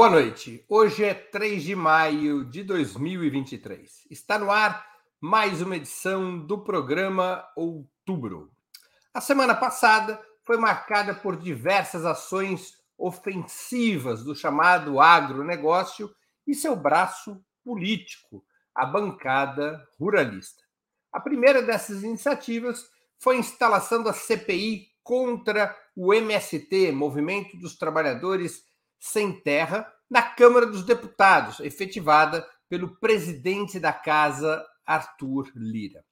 Boa noite. Hoje é 3 de maio de 2023. Está no ar mais uma edição do programa Outubro. A semana passada foi marcada por diversas ações ofensivas do chamado agronegócio e seu braço político, a bancada ruralista. A primeira dessas iniciativas foi a instalação da CPI contra o MST, Movimento dos Trabalhadores sem terra na Câmara dos Deputados, efetivada pelo presidente da casa, Arthur Lira.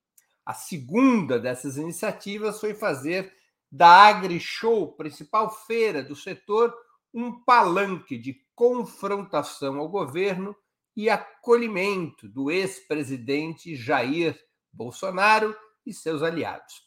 A segunda dessas iniciativas foi fazer da AgriShow, principal feira do setor, um palanque de confrontação ao governo e acolhimento do ex-presidente Jair Bolsonaro e seus aliados.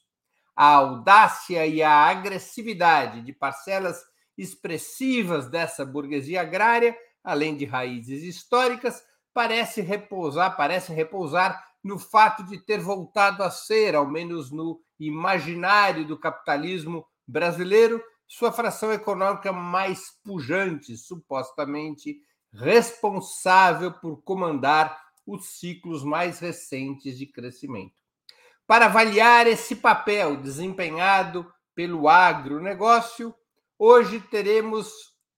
A audácia e a agressividade de parcelas expressivas dessa burguesia agrária, além de raízes históricas, parece repousar, parece repousar no fato de ter voltado a ser, ao menos no imaginário do capitalismo brasileiro, sua fração econômica mais pujante, supostamente responsável por comandar os ciclos mais recentes de crescimento. Para avaliar esse papel desempenhado pelo agronegócio, Hoje teremos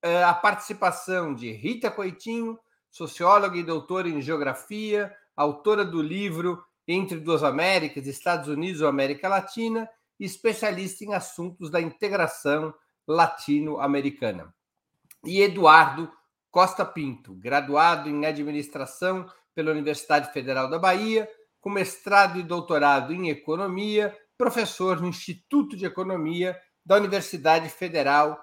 uh, a participação de Rita Coitinho, socióloga e doutora em geografia, autora do livro Entre Duas Américas, Estados Unidos e América Latina, e especialista em assuntos da integração latino-americana. E Eduardo Costa Pinto, graduado em administração pela Universidade Federal da Bahia, com mestrado e doutorado em economia, professor no Instituto de Economia da Universidade Federal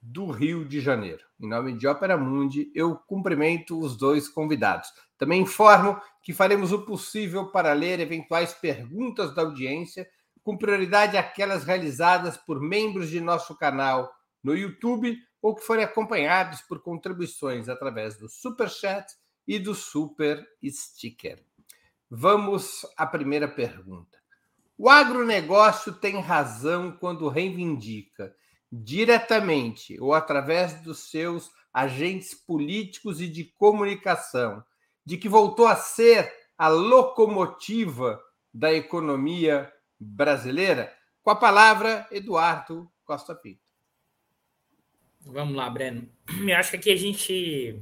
do Rio de Janeiro. Em nome de Ópera Mundi, eu cumprimento os dois convidados. Também informo que faremos o possível para ler eventuais perguntas da audiência, com prioridade aquelas realizadas por membros de nosso canal no YouTube ou que forem acompanhados por contribuições através do Super Chat e do Super Sticker. Vamos à primeira pergunta. O agronegócio tem razão quando reivindica, diretamente ou através dos seus agentes políticos e de comunicação, de que voltou a ser a locomotiva da economia brasileira? Com a palavra, Eduardo Costa Pinto. Vamos lá, Breno. Eu acho que aqui a gente,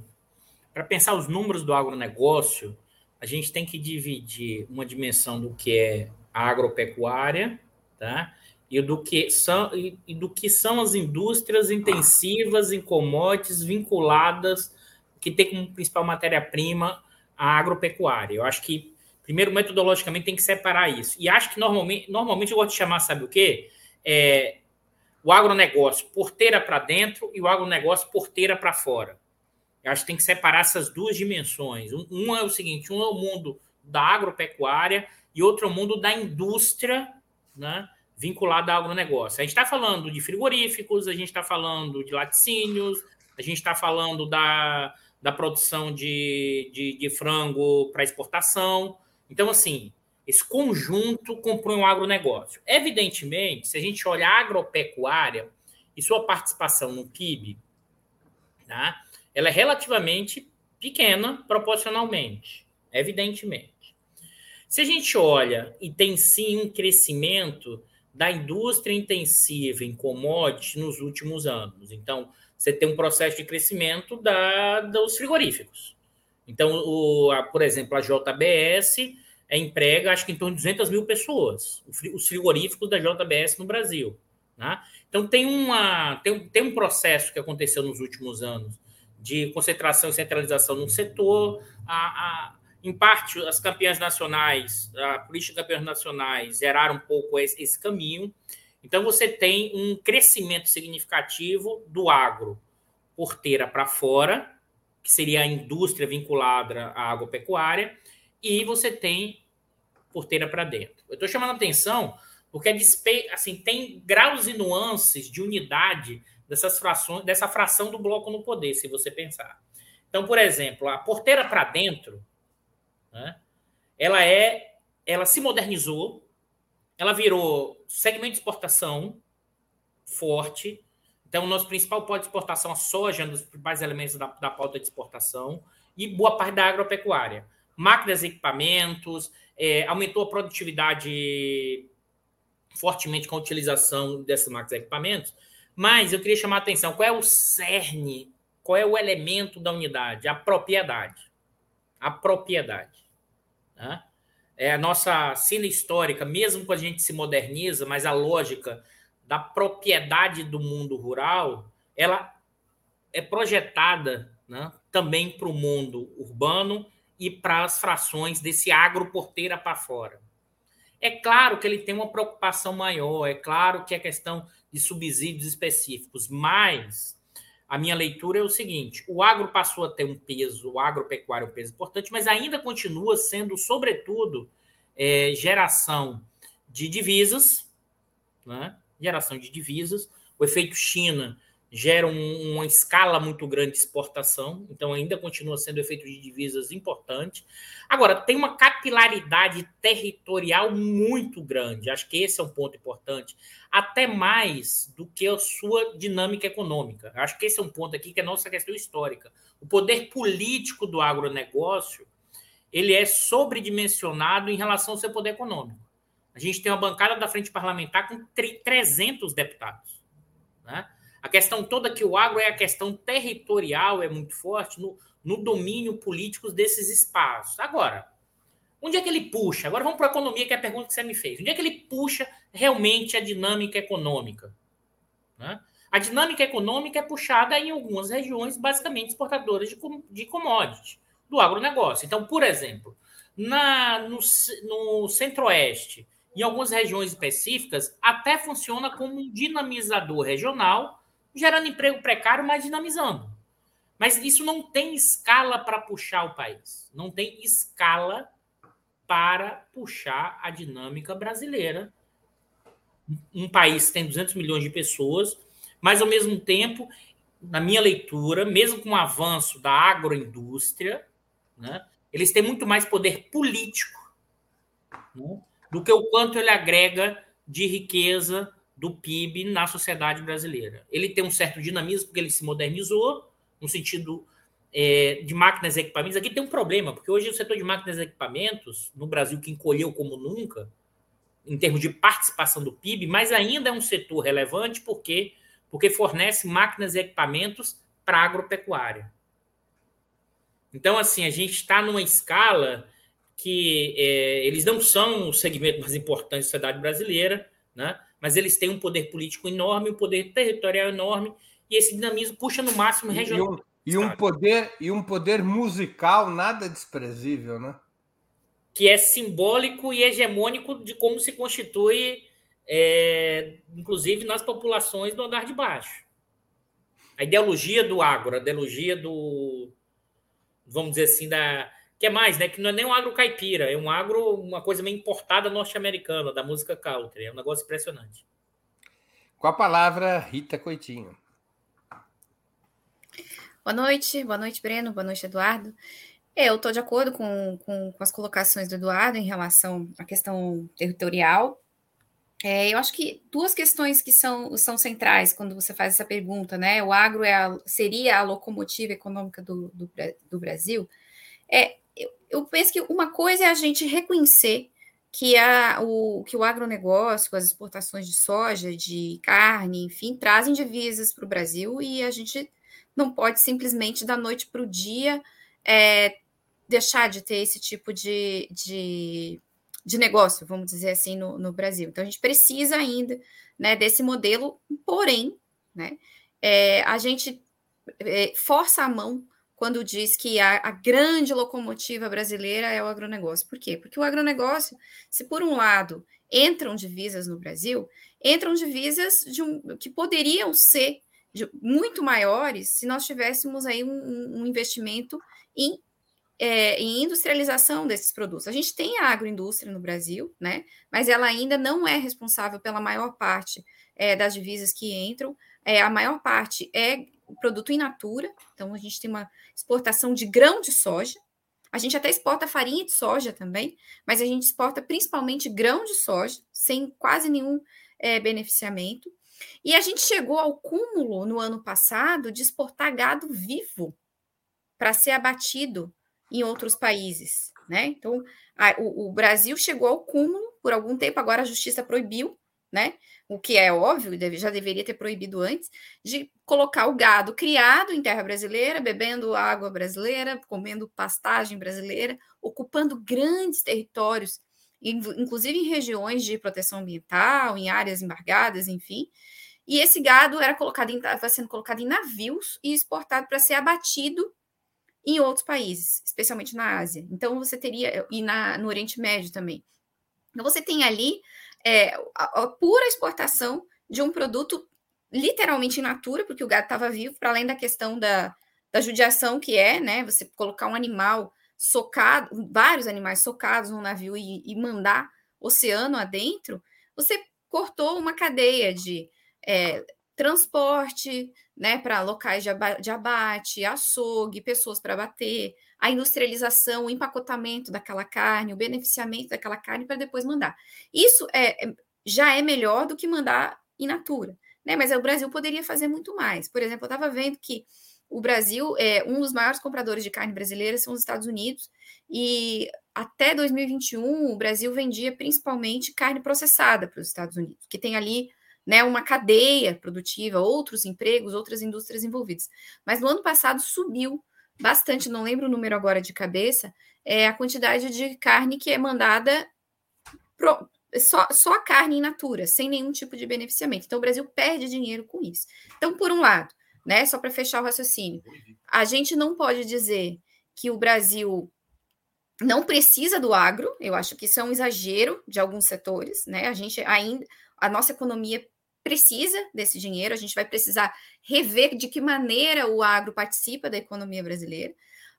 para pensar os números do agronegócio, a gente tem que dividir uma dimensão do que é agropecuária, tá? E do que são e, do que são as indústrias intensivas em commodities vinculadas que tem como principal matéria-prima a agropecuária. Eu acho que primeiro metodologicamente tem que separar isso. E acho que normalmente, normalmente eu gosto de chamar, sabe o quê? É, o agronegócio porteira para dentro e o agronegócio porteira para fora. Eu acho que tem que separar essas duas dimensões. Um, um é o seguinte: um é o mundo da agropecuária e outro mundo da indústria né, vinculada ao agronegócio. A gente está falando de frigoríficos, a gente está falando de laticínios, a gente está falando da, da produção de, de, de frango para exportação. Então, assim, esse conjunto compõe um agronegócio. Evidentemente, se a gente olhar a agropecuária e sua participação no PIB, tá, ela é relativamente pequena proporcionalmente, evidentemente. Se a gente olha e tem sim um crescimento da indústria intensiva em commodities nos últimos anos. Então, você tem um processo de crescimento da, dos frigoríficos. Então, o, a, por exemplo, a JBS é, emprega, acho que em torno de 200 mil pessoas, os frigoríficos da JBS no Brasil. Né? Então, tem, uma, tem, tem um processo que aconteceu nos últimos anos de concentração e centralização no setor. A, em parte, as campeãs nacionais, a política de campeãs nacionais geraram um pouco esse, esse caminho. Então, você tem um crescimento significativo do agro porteira para fora, que seria a indústria vinculada à agropecuária, e você tem porteira para dentro. Eu estou chamando atenção porque assim, tem graus e nuances de unidade dessas frações, dessa fração do bloco no poder, se você pensar. Então, por exemplo, a porteira para dentro né? Ela é, ela se modernizou, ela virou segmento de exportação forte. Então, o nosso principal polo de exportação, a soja, é um dos principais elementos da, da pauta de exportação, e boa parte da agropecuária. Máquinas e equipamentos, é, aumentou a produtividade fortemente com a utilização dessas máquinas e equipamentos, mas eu queria chamar a atenção, qual é o cerne, qual é o elemento da unidade? A propriedade. A propriedade. Né? É a nossa cena histórica, mesmo quando a gente se moderniza, mas a lógica da propriedade do mundo rural, ela é projetada né, também para o mundo urbano e para as frações desse agro porteira para fora. É claro que ele tem uma preocupação maior, é claro que é questão de subsídios específicos, mas a minha leitura é o seguinte: o agro passou a ter um peso, o agropecuário é um peso importante, mas ainda continua sendo, sobretudo, é, geração de divisas, né? geração de divisas. O efeito China gera um, uma escala muito grande de exportação, então ainda continua sendo efeito de divisas importante. Agora, tem uma capilaridade territorial muito grande, acho que esse é um ponto importante, até mais do que a sua dinâmica econômica. Acho que esse é um ponto aqui que é nossa questão histórica. O poder político do agronegócio ele é sobredimensionado em relação ao seu poder econômico. A gente tem uma bancada da frente parlamentar com 300 deputados. Né? A questão toda que o agro é a questão territorial, é muito forte no, no domínio político desses espaços. Agora, onde é que ele puxa? Agora vamos para a economia, que é a pergunta que você me fez. Onde é que ele puxa realmente a dinâmica econômica? Né? A dinâmica econômica é puxada em algumas regiões, basicamente exportadoras de, de commodities, do agronegócio. Então, por exemplo, na, no, no centro-oeste, em algumas regiões específicas, até funciona como um dinamizador regional gerando emprego precário, mas dinamizando. Mas isso não tem escala para puxar o país. Não tem escala para puxar a dinâmica brasileira. Um país que tem 200 milhões de pessoas, mas ao mesmo tempo, na minha leitura, mesmo com o avanço da agroindústria, né, eles têm muito mais poder político né, do que o quanto ele agrega de riqueza do PIB na sociedade brasileira. Ele tem um certo dinamismo porque ele se modernizou, no sentido é, de máquinas e equipamentos. Aqui tem um problema, porque hoje o setor de máquinas e equipamentos, no Brasil, que encolheu como nunca, em termos de participação do PIB, mas ainda é um setor relevante porque, porque fornece máquinas e equipamentos para a agropecuária. Então, assim, a gente está numa escala que é, eles não são o segmento mais importante da sociedade brasileira, né? Mas eles têm um poder político enorme, um poder territorial enorme, e esse dinamismo puxa no máximo regional. E um, e um poder e um poder musical nada desprezível, né? Que é simbólico e hegemônico de como se constitui, é, inclusive nas populações do andar de baixo. A ideologia do agro, a ideologia do, vamos dizer assim, da, que é mais, né? Que não é nem um agro caipira, é um agro, uma coisa meio importada norte-americana, da música country. É um negócio impressionante. Com a palavra, Rita Coitinho. Boa noite, boa noite, Breno, boa noite, Eduardo. É, eu estou de acordo com, com, com, as colocações do Eduardo em relação à questão territorial. É, eu acho que duas questões que são, são centrais quando você faz essa pergunta, né? O agro é a, seria a locomotiva econômica do, do, do Brasil. É, eu penso que uma coisa é a gente reconhecer que, a, o, que o agronegócio, as exportações de soja, de carne, enfim, trazem divisas para o Brasil e a gente não pode simplesmente da noite para o dia é, deixar de ter esse tipo de, de, de negócio, vamos dizer assim, no, no, Brasil. Então, a gente precisa ainda né, desse modelo, porém, né, é, a gente é, força a mão quando diz que a, a, grande locomotiva brasileira é o agronegócio. Por quê? Porque o agronegócio, se por um lado entram divisas no Brasil, entram divisas um, que poderiam ser de, muito maiores se nós tivéssemos aí um, um investimento em, é, em industrialização desses produtos. A gente tem a agroindústria no Brasil, né? Mas ela ainda não é responsável pela maior parte é, das divisas que entram. É, a maior parte é produto in natura, então a gente tem uma exportação de grão de soja. A gente até exporta farinha de soja também, mas a gente exporta principalmente grão de soja, sem quase nenhum é, beneficiamento. E a gente chegou ao cúmulo no ano passado de exportar gado vivo para ser abatido em outros países, né? Então, a, o, o, Brasil chegou ao cúmulo por algum tempo, agora a justiça proibiu, né? O que é óbvio, já deveria ter proibido antes, de colocar o gado criado em terra brasileira, bebendo água brasileira, comendo pastagem brasileira, ocupando grandes territórios, inclusive em regiões de proteção ambiental, em áreas embargadas, enfim. E esse gado era colocado estava sendo colocado em navios e exportado para ser abatido em outros países, especialmente na Ásia. Então você teria e na, no Oriente Médio também. Então você tem ali é, a, a pura exportação de um produto literalmente in natura, porque o gado estava vivo, para além da questão da, da judiação que é, né? Você colocar um animal socado, vários animais socados num navio e, e mandar oceano adentro, você cortou uma cadeia de é, transporte, né, para locais de, abate, açougue, pessoas para bater, a industrialização, o empacotamento daquela carne, o beneficiamento daquela carne para depois mandar. Isso é, é, já é melhor do que mandar in natura, né? Mas o Brasil poderia fazer muito mais. Por exemplo, eu estava vendo que o Brasil é um dos maiores compradores de carne brasileira são os Estados Unidos e até 2021 o Brasil vendia principalmente carne processada para os Estados Unidos, que tem ali né, uma cadeia produtiva, outros empregos, outras indústrias envolvidas. Mas no ano passado subiu bastante, não lembro o número agora de cabeça, é a quantidade de carne que é mandada pro, só, só a carne in natura, sem nenhum tipo de beneficiamento. Então o Brasil perde dinheiro com isso. Então, por um lado, né, só para fechar o raciocínio, a gente não pode dizer que o Brasil não precisa do agro, eu acho que isso é um exagero de alguns setores, né? A gente ainda, a nossa economia precisa desse dinheiro, a gente vai precisar rever de que maneira o agro participa da economia brasileira,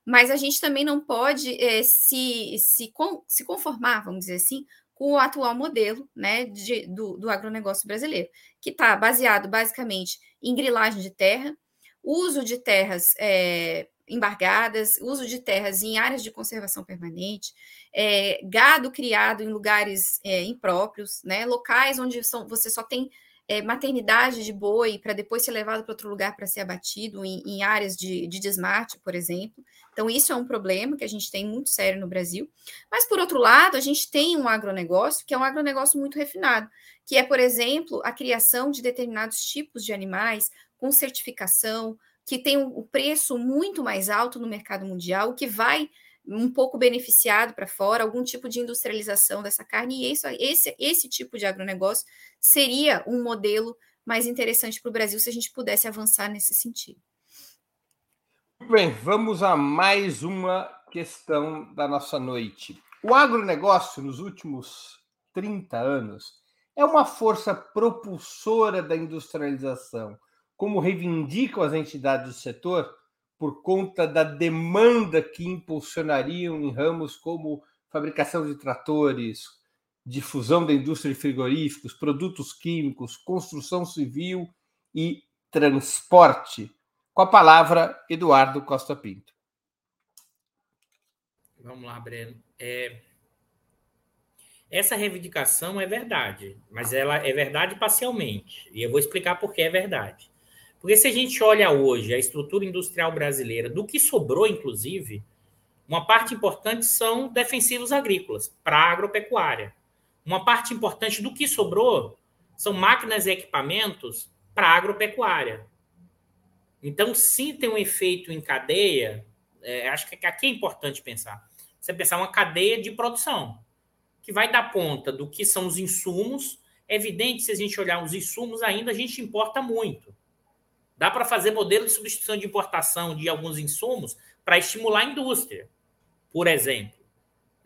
mas a gente também não pode é, se, se, se conformar, vamos dizer assim, com o atual modelo né, de, do, do agronegócio brasileiro, que está baseado basicamente em grilagem de terra, uso de terras é, embargadas, uso de terras em áreas de conservação permanente, é, gado criado em lugares é, impróprios, né, locais onde são, você só tem é, maternidade de boi para depois ser levado para outro lugar para ser abatido, em, em áreas de, de, desmate, por exemplo. Então, isso é um problema que a gente tem muito sério no Brasil. Mas, por outro lado, a gente tem um agronegócio que é um agronegócio muito refinado, que é, por exemplo, a criação de determinados tipos de animais com certificação, que tem um preço muito mais alto no mercado mundial, o que vai um pouco beneficiado para fora, algum tipo de industrialização dessa carne, e isso, esse, esse tipo de agronegócio seria um modelo mais interessante para o Brasil se a gente pudesse avançar nesse sentido. Bem, vamos a mais uma questão da nossa noite. O agronegócio, nos últimos 30 anos, é uma força propulsora da industrialização, como reivindicam as entidades do setor, por conta da demanda que impulsionariam em ramos como fabricação de tratores, difusão da indústria de frigoríficos, produtos químicos, construção civil e transporte. Com a palavra, Eduardo Costa Pinto. Vamos lá, Breno. É... Essa reivindicação é verdade, mas ela é verdade parcialmente. E eu vou explicar por que é verdade. Porque se a gente olha hoje a estrutura industrial brasileira, do que sobrou, inclusive, uma parte importante são defensivos agrícolas para agropecuária. Uma parte importante do que sobrou são máquinas e equipamentos para agropecuária. Então, sim, tem um efeito em cadeia. É, acho que aqui é importante pensar. Você pensar uma cadeia de produção que vai dar conta do que são os insumos. É evidente, se a gente olhar os insumos, ainda a gente importa muito. Dá para fazer modelo de substituição de importação de alguns insumos para estimular a indústria, por exemplo,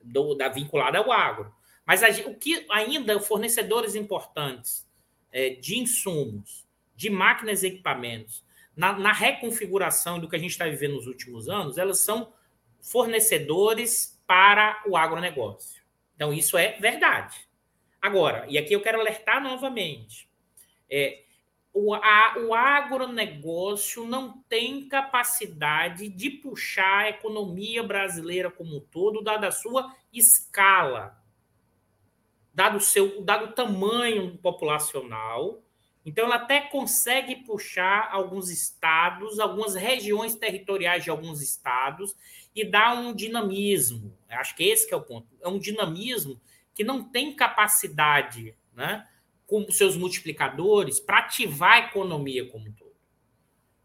do, da vinculada ao agro. Mas a, o que ainda fornecedores importantes é, de insumos, de máquinas e equipamentos, na, na reconfiguração do que a gente está vivendo nos últimos anos, elas são fornecedores para o agronegócio. Então, isso é verdade. Agora, e aqui eu quero alertar novamente: é, o, a, o agronegócio não tem capacidade de puxar a economia brasileira como um todo, dada a sua escala, dado o seu, dado tamanho populacional. Então, ela até consegue puxar alguns estados, algumas regiões territoriais de alguns estados e dar um dinamismo. Acho que esse que é o ponto. É um dinamismo que não tem capacidade, né, com seus multiplicadores, para ativar a economia como um todo.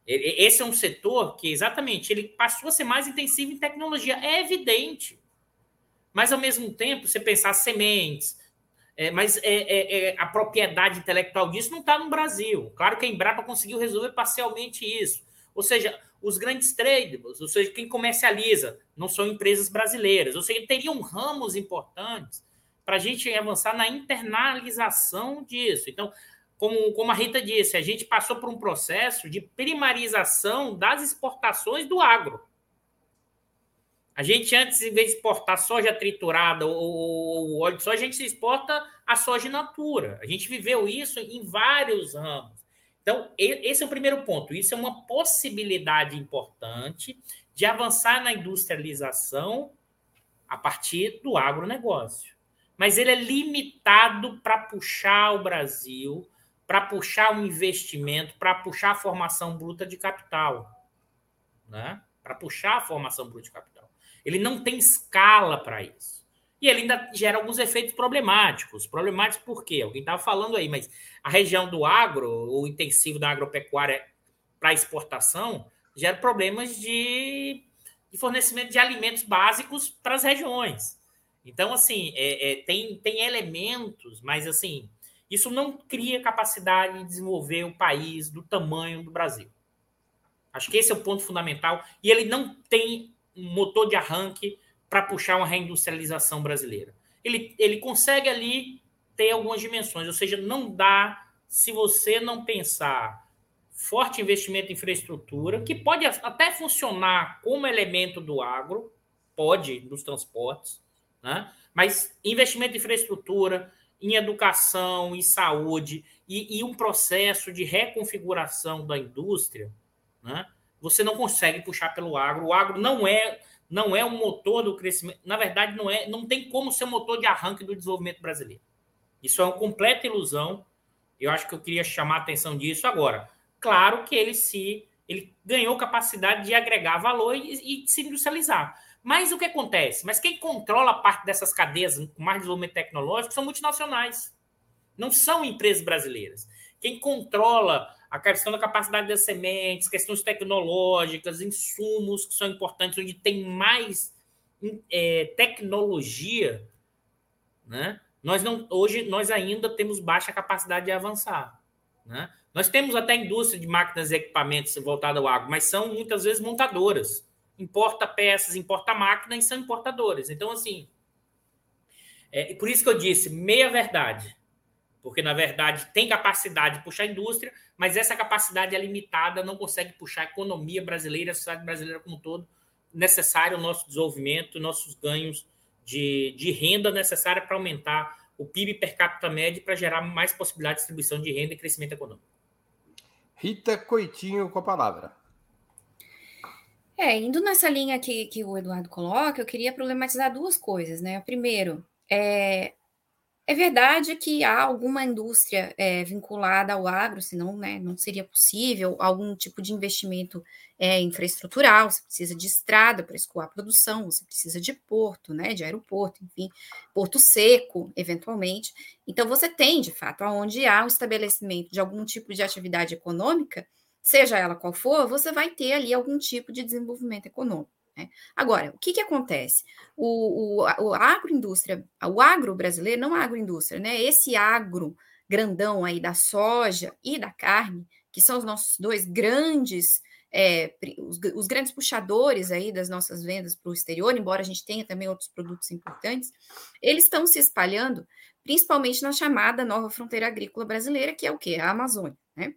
Esse é um setor que, exatamente, ele passou a ser mais intensivo em tecnologia. É evidente. Mas, ao mesmo tempo, você pensar sementes, é, mas é, é, é, a propriedade intelectual disso não está no Brasil. Claro que a Embrapa conseguiu resolver parcialmente isso. Ou seja, os grandes traders, ou seja, quem comercializa, não são empresas brasileiras. Ou seja, teriam ramos importantes para a gente avançar na internalização disso. Então, como, como a Rita disse, a gente passou por um processo de primarização das exportações do agro. A gente antes, em vez de exportar soja triturada ou óleo de soja, a gente exporta a soja in natura. A gente viveu isso em vários ramos. Então, esse é o primeiro ponto. Isso é uma possibilidade importante de avançar na industrialização a partir do agronegócio. Mas ele é limitado para puxar o Brasil, para puxar o investimento, para puxar a formação bruta de capital. Né? Para puxar a formação bruta de capital. Ele não tem escala para isso. E ele ainda gera alguns efeitos problemáticos. Problemáticos por quê? Alguém estava falando aí, mas a região do agro, o intensivo da agropecuária para exportação, gera problemas de, de, fornecimento de alimentos básicos para as regiões. Então, assim, é, é, tem, tem elementos, mas assim, isso não cria capacidade de desenvolver o país do tamanho do Brasil. Acho que esse é o ponto fundamental. E ele não tem um motor de arranque para puxar uma reindustrialização brasileira. Ele, ele consegue ali ter algumas dimensões, ou seja, não dá se você não pensar forte investimento em infraestrutura, que pode até funcionar como elemento do agro, pode, dos transportes, né? mas investimento em infraestrutura, em educação, em saúde e, e um processo de reconfiguração da indústria, né? você não consegue puxar pelo agro. O agro não é não é um motor do crescimento. Na verdade, não é, não tem como ser motor de arranque do desenvolvimento brasileiro. Isso é uma completa ilusão. Eu acho que eu queria chamar a atenção disso agora. Claro que ele se ele ganhou capacidade de agregar valor e, e se industrializar. Mas o que acontece? Mas quem controla parte dessas cadeias com mais desenvolvimento tecnológico são multinacionais. Não são empresas brasileiras. Quem controla a questão da capacidade das sementes, questões tecnológicas, insumos que são importantes, onde tem mais é, tecnologia, né? Nós não, hoje nós ainda temos baixa capacidade de avançar, né? Nós temos até indústria de máquinas e equipamentos voltada ao agro, mas são muitas vezes montadoras. Importa peças, importa máquinas e são importadoras. Então, assim, é por isso que eu disse, meia verdade porque na verdade tem capacidade de puxar a indústria, mas essa capacidade é limitada, não consegue puxar a economia brasileira, a sociedade brasileira como um todo, necessário o nosso desenvolvimento, nossos ganhos de, de renda necessária para aumentar o PIB per capita médio para gerar mais possibilidade de distribuição de renda e crescimento econômico. Rita Coitinho com a palavra. É, indo nessa linha que, que o Eduardo coloca, eu queria problematizar duas coisas, né? Primeiro, é, é verdade que há alguma indústria é, vinculada ao agro, senão né, não seria possível algum tipo de investimento é, infraestrutural. Você precisa de estrada para escoar a produção, você precisa de porto, né, de aeroporto, enfim, porto seco, eventualmente. Então, você tem, de fato, aonde há o estabelecimento de algum tipo de atividade econômica, seja ela qual for, você vai ter ali algum tipo de desenvolvimento econômico. Né? Agora, o que, que acontece? O, o, o agroindústria, o agro brasileiro, não a agroindústria, né? Esse agro grandão aí da soja e da carne, que são os nossos dois grandes, é, os, os, grandes puxadores aí das nossas vendas para o exterior, embora a gente tenha também outros produtos importantes, eles estão se espalhando, principalmente na chamada nova fronteira agrícola brasileira, que é o quê? A Amazônia, né?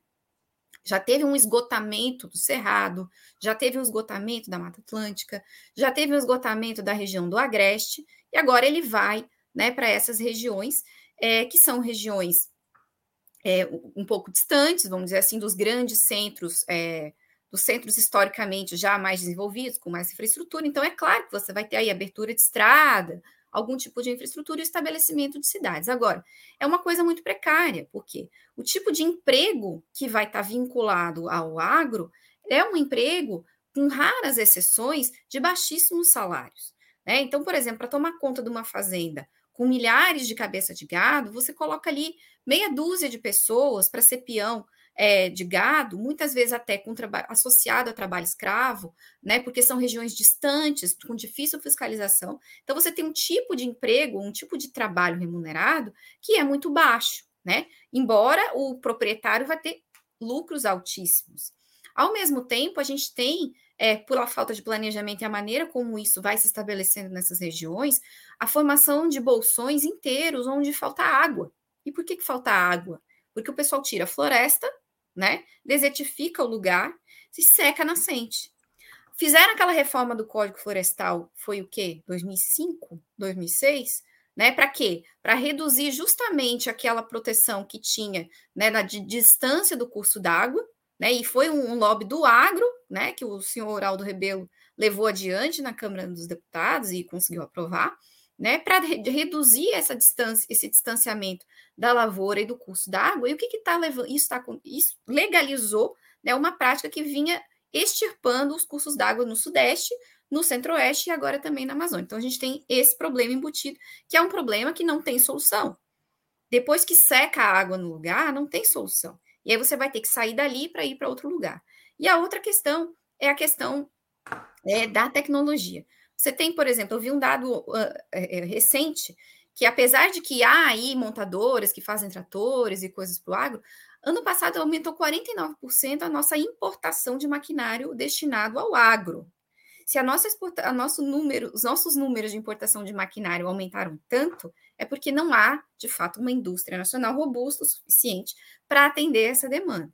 Já teve um esgotamento do Cerrado, já teve um esgotamento da Mata Atlântica, já teve um esgotamento da região do Agreste, e agora ele vai né, para essas regiões, é, que são regiões é, um pouco distantes, vamos dizer assim, dos grandes centros, é, dos centros historicamente já mais desenvolvidos, com mais infraestrutura. Então, é claro que você vai ter aí abertura de estrada, algum tipo de infraestrutura e estabelecimento de cidades. Agora, é uma coisa muito precária, porque o tipo de emprego que vai estar vinculado ao agro é um emprego, com raras exceções, de baixíssimos salários. Né? Então, por exemplo, para tomar conta de uma fazenda com milhares de cabeça de gado, você coloca ali meia dúzia de pessoas para ser peão é, de gado, muitas vezes até com associado a trabalho escravo, né, porque são regiões distantes, com difícil fiscalização. Então, você tem um tipo de emprego, um tipo de trabalho remunerado que é muito baixo, né? Embora o proprietário vai ter lucros altíssimos. Ao mesmo tempo, a gente tem é, pela falta de planejamento e a maneira como isso vai se estabelecendo nessas regiões, a formação de bolsões inteiros onde falta água. E por que, que falta água? Porque o pessoal tira a floresta, né? Desertifica o lugar, se seca a nascente. Fizeram aquela reforma do Código Florestal, foi o quê? 2005, 2006? Né? Para quê? Para reduzir justamente aquela proteção que tinha né, na de distância do curso d'água, né? E foi um, um, lobby do agro, né? Que o senhor Aldo Rebelo levou adiante na Câmara dos Deputados e conseguiu aprovar, né? Para re reduzir essa distância, esse distanciamento da lavoura e do curso d'água. E o que está levando? Isso, tá, isso legalizou né, uma prática que vinha extirpando os cursos d'água no Sudeste, no Centro-Oeste e agora também na Amazônia. Então a gente tem esse problema embutido, que é um problema que não tem solução. Depois que seca a água no lugar, não tem solução. E aí você vai ter que sair dali para ir para outro lugar. E a outra questão é a questão é, da tecnologia. Você tem, por exemplo, eu vi um dado uh, é, recente que apesar de que há aí montadoras que fazem tratores e coisas para o agro, ano passado aumentou 49% a nossa importação de maquinário destinado ao agro. Se a nossa exporta, a nosso número, os nossos números de importação de maquinário aumentaram tanto, é porque não há, de fato, uma indústria nacional robusta o suficiente para atender essa demanda.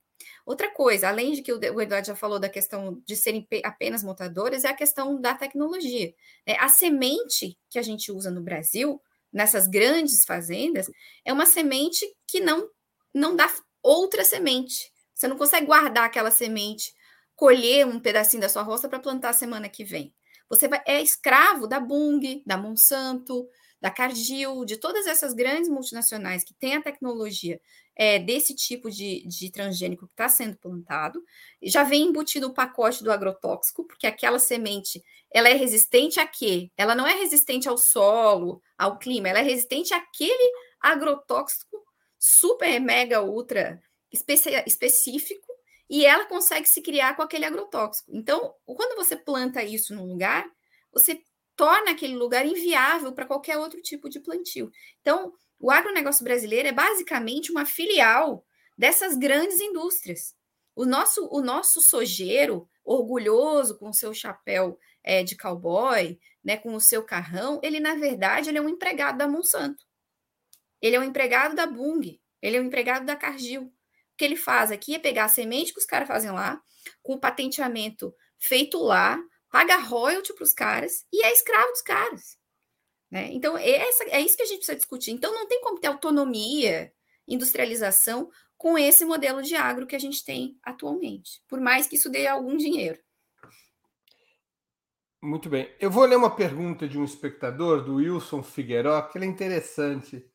Outra coisa, além de que o Eduardo já falou da questão de serem apenas montadores, é a questão da tecnologia. Né? A semente que a gente usa no Brasil, nessas grandes fazendas, é uma semente que não, não dá outra semente. Você não consegue guardar aquela semente colher um pedacinho da sua roça para plantar semana que vem. Você vai, é escravo da Bung, da Monsanto, da Cargill, de todas essas grandes multinacionais que têm a tecnologia é, desse tipo de, de transgênico que está sendo plantado. Já vem embutido o pacote do agrotóxico, porque aquela semente ela é resistente a quê? Ela não é resistente ao solo, ao clima, ela é resistente àquele agrotóxico super, mega, ultra específico e ela consegue se criar com aquele agrotóxico. Então, quando você planta isso num lugar, você torna aquele lugar inviável para qualquer outro tipo de plantio. Então, o agronegócio brasileiro é basicamente uma filial dessas grandes indústrias. O nosso, o nosso sojeiro, orgulhoso com o seu chapéu é, de cowboy, né, com o seu carrão, ele, na verdade, ele é um empregado da Monsanto. Ele é um empregado da Bung, ele é um empregado da Cargill que ele faz aqui é pegar a semente que os caras fazem lá, com o patenteamento feito lá, paga royalty para os caras e é escravo dos caras. Né? Então, é, essa, é isso que a gente precisa discutir. Então, não tem como ter autonomia, industrialização com esse modelo de agro que a gente tem atualmente, por mais que isso dê algum dinheiro. Muito bem. Eu vou ler uma pergunta de um espectador, do Wilson Figueiró, que é interessante.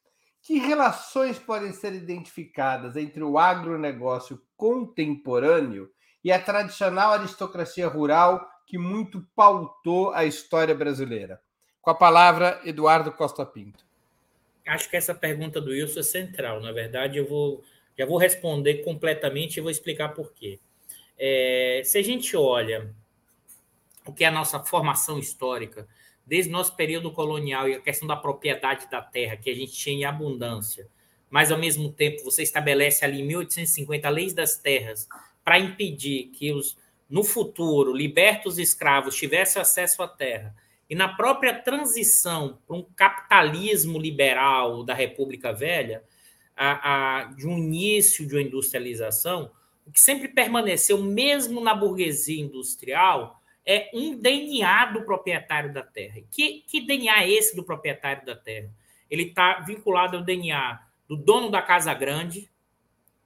Que relações podem ser identificadas entre o agronegócio contemporâneo e a tradicional aristocracia rural que muito pautou a história brasileira? Com a palavra, Eduardo Costa Pinto. Acho que essa pergunta do Wilson é central. Na verdade, eu vou, já vou responder completamente e vou explicar por quê. É, se a gente olha o que é a nossa formação histórica, desde o nosso período colonial e a questão da propriedade da terra, que a gente tinha em abundância, mas ao mesmo tempo você estabelece ali em 1850 a lei das terras para impedir que os no futuro libertos escravos tivessem acesso à terra e na própria transição para um capitalismo liberal da República Velha, a, a, de um início de uma industrialização, o que sempre permaneceu, mesmo na burguesia industrial, é um DNA do proprietário da terra. Que, que DNA é esse do proprietário da terra? Ele está vinculado ao DNA do dono da casa grande,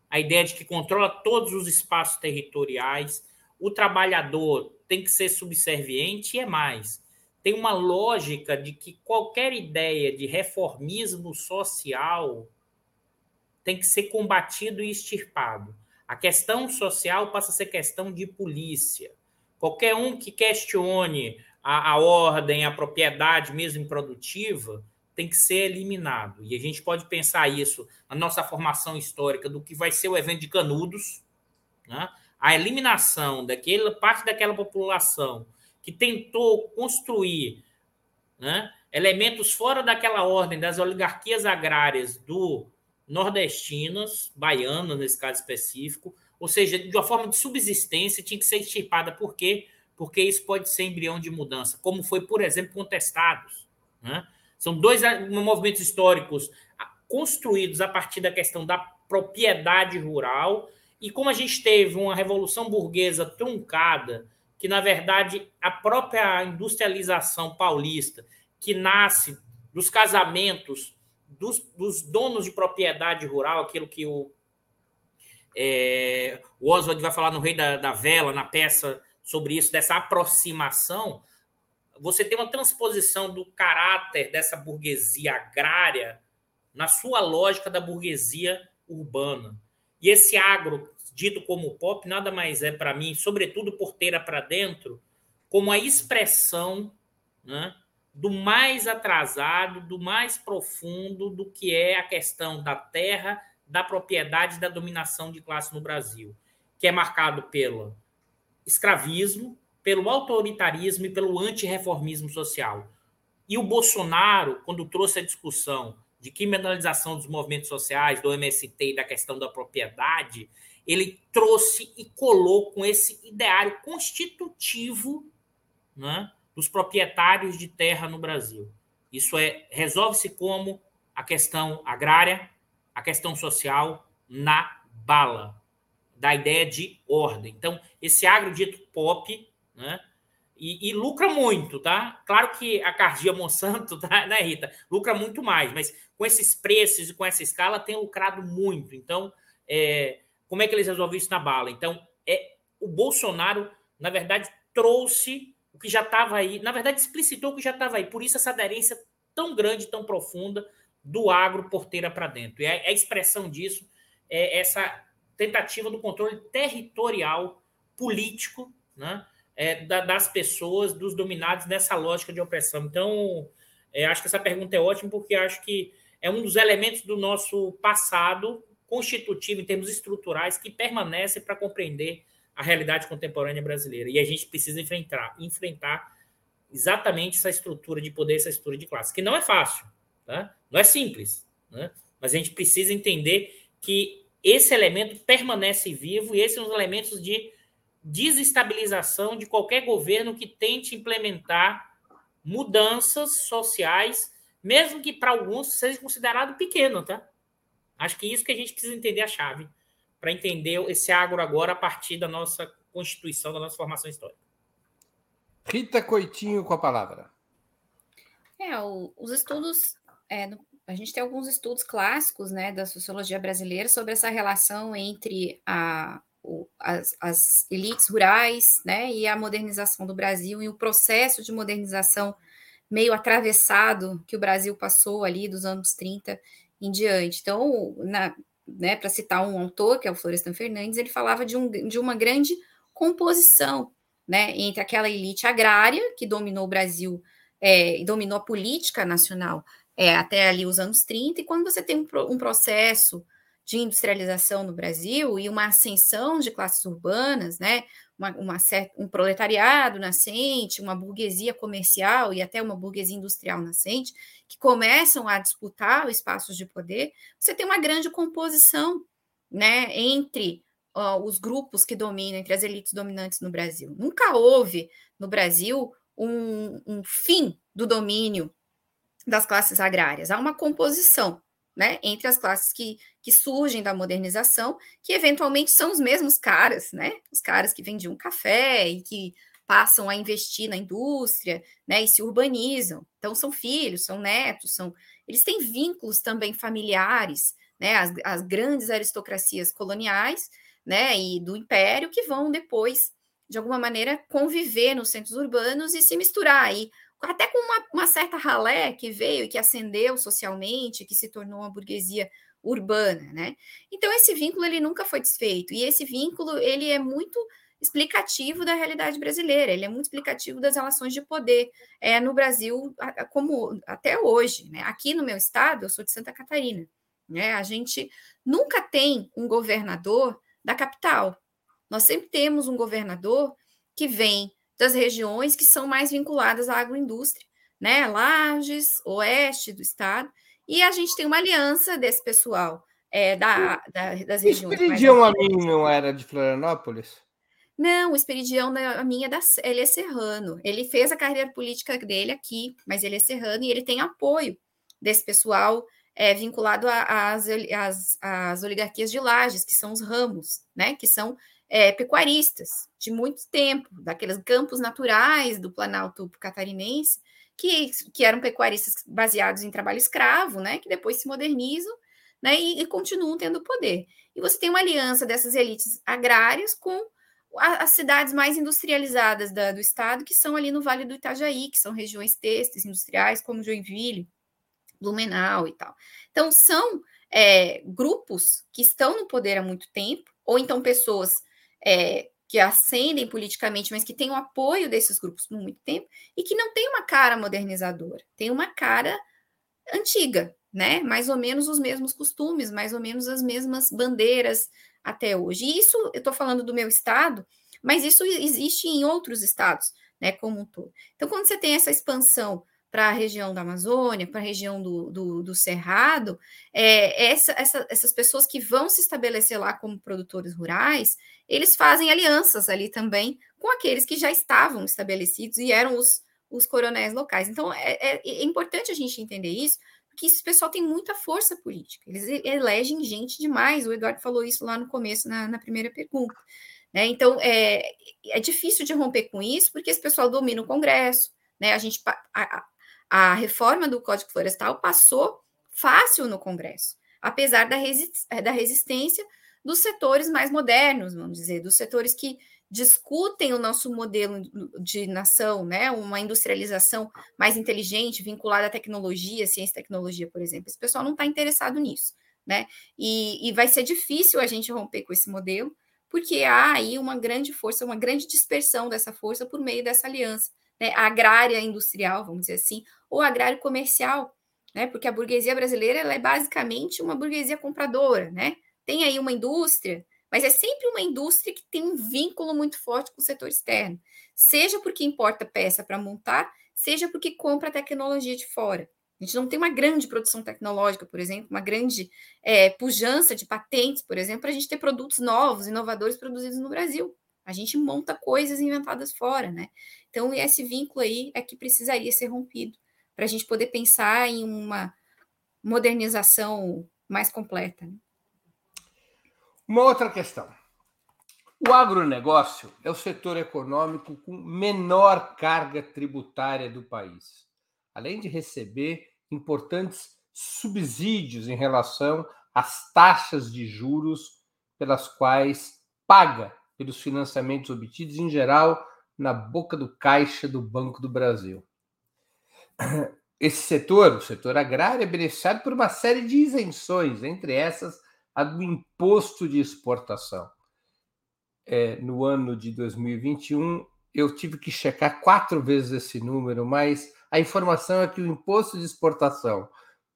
a ideia de que controla todos os espaços territoriais, o trabalhador tem que ser subserviente e é mais. Tem uma lógica de que qualquer ideia de reformismo social tem que ser combatido e extirpado. A questão social passa a ser questão de polícia. Qualquer um que questione a, a ordem, a propriedade mesmo improdutiva, tem que ser eliminado. E a gente pode pensar isso na nossa formação histórica do que vai ser o evento de Canudos, né? a eliminação daquela parte daquela população que tentou construir né, elementos fora daquela ordem das oligarquias agrárias do nordestinas, baianas nesse caso específico, ou seja, de uma forma de subsistência, tinha que ser extirpada. Por quê? Porque isso pode ser embrião de mudança, como foi, por exemplo, contestados. Né? São dois movimentos históricos construídos a partir da questão da propriedade rural, e como a gente teve uma revolução burguesa truncada, que na verdade a própria industrialização paulista, que nasce dos casamentos dos, dos donos de propriedade rural, aquilo que o, é, o Oswald vai falar no Rei da, da Vela, na peça sobre isso, dessa aproximação, você tem uma transposição do caráter dessa burguesia agrária na sua lógica da burguesia urbana. E esse agro, dito como pop, nada mais é para mim, sobretudo porteira para dentro, como a expressão né, do mais atrasado, do mais profundo do que é a questão da terra, da propriedade da dominação de classe no Brasil, que é marcado pelo escravismo, pelo autoritarismo e pelo antirreformismo social. E o Bolsonaro, quando trouxe a discussão de criminalização dos movimentos sociais, do MST e da questão da propriedade, ele trouxe e colou com esse ideário constitutivo né, dos proprietários de terra no Brasil. Isso é resolve-se como a questão agrária, a questão social na bala, da ideia de ordem. Então, esse agro dito pop, né? E, e, lucra muito, tá? Claro que a Cardia Monsanto, tá, né, Rita? Lucra muito mais, mas com esses preços e com essa escala tem lucrado muito. Então, é, como é que eles resolveram isso na bala? Então, é o Bolsonaro, na verdade, trouxe o que já estava aí, na verdade, explicitou o que já estava aí. Por isso, essa aderência tão grande, tão profunda do agro porteira para dentro. E a, a, expressão disso é essa tentativa do controle territorial, político, né, é, da, das pessoas, dos dominados nessa lógica de opressão. Então, é, acho que essa pergunta é ótima, porque acho que é um dos elementos do nosso passado constitutivo, em termos estruturais, que permanece para compreender a realidade contemporânea brasileira. E a gente precisa enfrentar, enfrentar exatamente essa estrutura de poder, essa estrutura de classe, que não é fácil, tá? não é simples, né? mas a gente precisa entender que esse elemento permanece vivo e esses são os elementos de desestabilização de qualquer governo que tente implementar mudanças sociais, mesmo que para alguns seja considerado pequeno, tá? Acho que isso que a gente precisa entender a chave para entender esse agro agora a partir da nossa constituição, da nossa formação histórica. Rita Coitinho com a palavra. É, o, os estudos, é, no, a gente tem alguns estudos clássicos né, da sociologia brasileira sobre essa relação entre a, o, as, as, elites rurais né, e a modernização do Brasil e o processo de modernização meio atravessado que o Brasil passou ali dos anos 30 em diante. Então, na, né, para citar um autor, que é o Florestan Fernandes, ele falava de, um, de uma grande composição né, entre aquela elite agrária que dominou o Brasil é, dominou a política nacional é, até ali os anos 30, e quando você tem um, um processo de industrialização no Brasil e uma ascensão de classes urbanas, né, uma, uma um proletariado nascente, uma burguesia comercial e até uma burguesia industrial nascente, que começam a disputar espaços de poder, você tem uma grande composição né, entre uh, os grupos que dominam, entre as elites dominantes no Brasil. Nunca houve no Brasil um, um fim do domínio das classes agrárias. Há uma composição né, entre as classes que, que surgem da modernização, que eventualmente são os mesmos caras, né, os caras que vendiam café e que passam a investir na indústria, né, e se urbanizam. Então são filhos, são netos, são eles têm vínculos também familiares, né, as, as grandes aristocracias coloniais, né, e do império que vão depois de alguma maneira conviver nos centros urbanos e se misturar aí até com uma, uma certa ralé que veio e que ascendeu socialmente, que se tornou uma burguesia urbana, né? Então esse vínculo ele nunca foi desfeito e esse vínculo ele é muito explicativo da realidade brasileira, ele é muito explicativo das relações de poder é, no Brasil, como até hoje. Né? Aqui no meu estado, eu sou de Santa Catarina, né? a gente nunca tem um governador da capital. Nós sempre temos um governador que vem das regiões que são mais vinculadas à agroindústria, né? Lages, oeste do estado, e a gente tem uma aliança desse pessoal é, da, da, das regiões. Esperidião a mim não era de Florianópolis? Não, o Esperidião a minha da, ele é serrano. Ele fez a carreira política dele aqui, mas ele é serrano e ele tem apoio desse pessoal é, vinculado às oligarquias de lajes, que são os ramos, né? Que são é, pecuaristas de muito tempo, daqueles campos naturais do Planalto catarinense, que, que eram pecuaristas baseados em trabalho escravo, né? Que depois se modernizam né, e, e continuam tendo poder. E você tem uma aliança dessas elites agrárias com as cidades mais industrializadas da, do estado, que são ali no Vale do Itajaí, que são regiões têxteis industriais, como Joinville, Blumenau e tal. Então, são é, grupos que estão no poder há muito tempo, ou então pessoas é, que ascendem politicamente, mas que têm o apoio desses grupos por muito tempo, e que não têm uma cara modernizadora, tem uma cara antiga, né? Mais ou menos os mesmos costumes, mais ou menos as mesmas bandeiras, até hoje. E isso, eu estou falando do meu estado, mas isso existe em outros estados, né, como um todo. Então, quando você tem essa expansão para a região da Amazônia, para a região do, do, do Cerrado, é, essa, essa, essas pessoas que vão se estabelecer lá como produtores rurais, eles fazem alianças ali também com aqueles que já estavam estabelecidos e eram os, os coronéis locais. Então, é, é, é importante a gente entender isso, que esse pessoal tem muita força política. Eles elegem gente demais. O Eduardo falou isso lá no começo, na, na primeira pergunta. Né? Então, é, é difícil de romper com isso, porque esse pessoal domina o Congresso. Né? A, gente, a, a reforma do Código Florestal passou fácil no Congresso, apesar da, da resistência dos setores mais modernos, vamos dizer, dos setores que discutem o nosso modelo de nação, né? Uma industrialização mais inteligente, vinculada à tecnologia, ciência e tecnologia, por exemplo. Esse pessoal não está interessado nisso, né? E, e vai ser difícil a gente romper com esse modelo, porque há aí uma grande força, uma grande dispersão dessa força por meio dessa aliança, né? agrária industrial, vamos dizer assim, ou agrário comercial, né? Porque a burguesia brasileira é basicamente uma burguesia compradora, né? Tem aí uma indústria mas é sempre uma indústria que tem um vínculo muito forte com o setor externo, seja porque importa peça para montar, seja porque compra tecnologia de fora. A gente não tem uma grande produção tecnológica, por exemplo, uma grande é, pujança de patentes, por exemplo, para a gente ter produtos novos, inovadores produzidos no Brasil. A gente monta coisas inventadas fora, né? Então, esse vínculo aí é que precisaria ser rompido para a gente poder pensar em uma modernização mais completa. Né? Uma outra questão. O agronegócio é o setor econômico com menor carga tributária do país, além de receber importantes subsídios em relação às taxas de juros pelas quais paga pelos financiamentos obtidos, em geral, na boca do caixa do Banco do Brasil. Esse setor, o setor agrário, é beneficiado por uma série de isenções, entre essas a do imposto de exportação. É, no ano de 2021, eu tive que checar quatro vezes esse número, mas a informação é que o imposto de exportação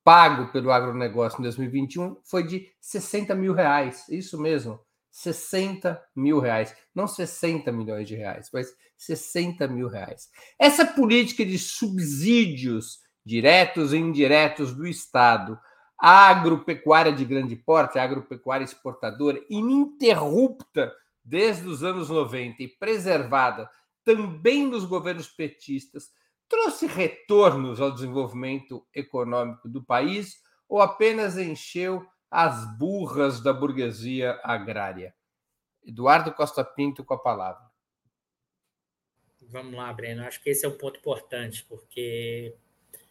pago pelo agronegócio em 2021 foi de 60 mil reais. Isso mesmo, 60 mil reais. Não 60 milhões de reais, mas 60 mil reais. Essa política de subsídios diretos e indiretos do Estado a agropecuária de grande porte, a agropecuária exportadora, ininterrupta desde os anos 90 e preservada também nos governos petistas, trouxe retornos ao desenvolvimento econômico do país ou apenas encheu as burras da burguesia agrária? Eduardo Costa Pinto com a palavra. Vamos lá, Breno. Acho que esse é um ponto importante, porque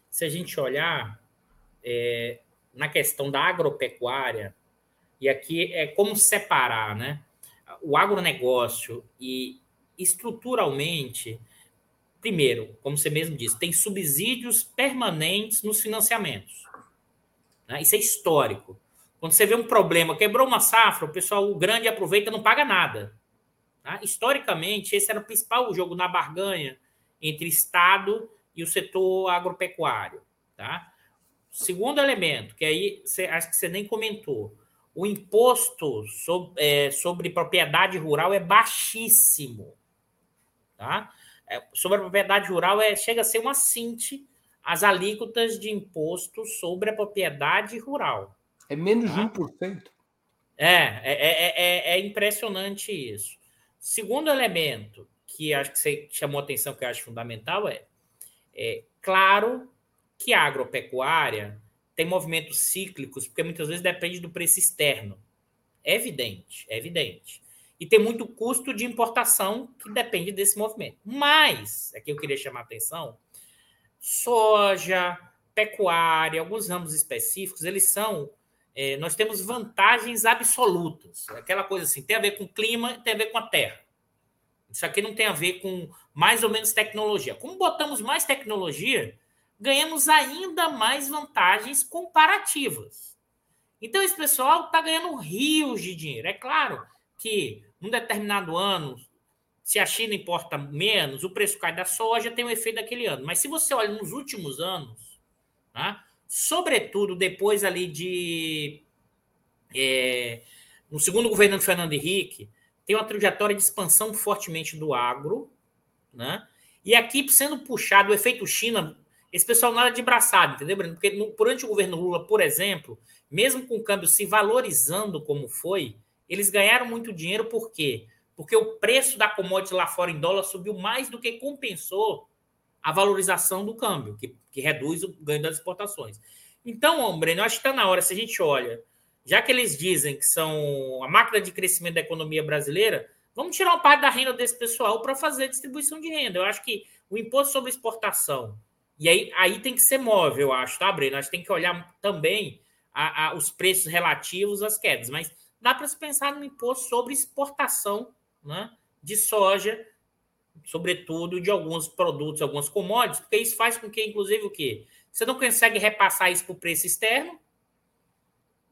se a gente olhar, é, na questão da agropecuária, e aqui é como separar, né? O agronegócio e estruturalmente primeiro, como você mesmo disse, tem subsídios permanentes nos financiamentos. Né? Isso é histórico. Quando você vê um problema, quebrou uma safra, o pessoal o grande aproveita não paga nada. Tá? Historicamente, esse era o principal jogo na barganha entre Estado e o setor agropecuário. Tá? Segundo elemento, que aí acho que você nem comentou, o imposto sobre, é, sobre propriedade rural é baixíssimo. Tá? É, sobre a propriedade rural é, chega a ser uma cinte as alíquotas de imposto sobre a propriedade rural. É menos tá? de 1%. É, é, é, é, é impressionante isso. Segundo elemento que acho que você chamou a atenção, que eu acho fundamental, é, é claro que a agropecuária tem movimentos cíclicos, porque muitas vezes depende do preço externo. É evidente, é evidente. E tem muito custo de importação que depende desse movimento. Mas, aqui eu queria chamar a atenção, soja, pecuária, alguns ramos específicos, eles são. É, nós temos vantagens absolutas. Aquela coisa assim, tem a ver com o clima, tem a ver com a terra. Isso aqui não tem a ver com mais ou menos tecnologia. Como botamos mais tecnologia, ganhamos ainda mais vantagens comparativas. Então, esse pessoal está ganhando rios de dinheiro. É claro que, num determinado ano, se a China importa menos, o preço cai da soja, tem um efeito daquele ano. Mas se você olha nos últimos anos, tá? Sobretudo depois ali de. É, no segundo governo do Fernando Henrique, tem uma trajetória de expansão fortemente do agro, né? E aqui sendo puxado o efeito China, esse pessoal nada de braçado, entendeu? Porque no, durante o governo Lula, por exemplo, mesmo com o câmbio se valorizando como foi, eles ganharam muito dinheiro por quê? porque o preço da commodity lá fora em dólar subiu mais do que compensou a valorização do câmbio, que, que reduz o ganho das exportações. Então, Breno, eu acho que está na hora, se a gente olha, já que eles dizem que são a máquina de crescimento da economia brasileira, vamos tirar uma parte da renda desse pessoal para fazer distribuição de renda. Eu acho que o imposto sobre exportação, e aí, aí tem que ser móvel, eu acho, tá, Breno? Nós tem que olhar também a, a, os preços relativos às quedas, mas dá para se pensar no imposto sobre exportação né, de soja, sobretudo de alguns produtos, algumas commodities, porque isso faz com que, inclusive, o quê? Você não consegue repassar isso para o preço externo.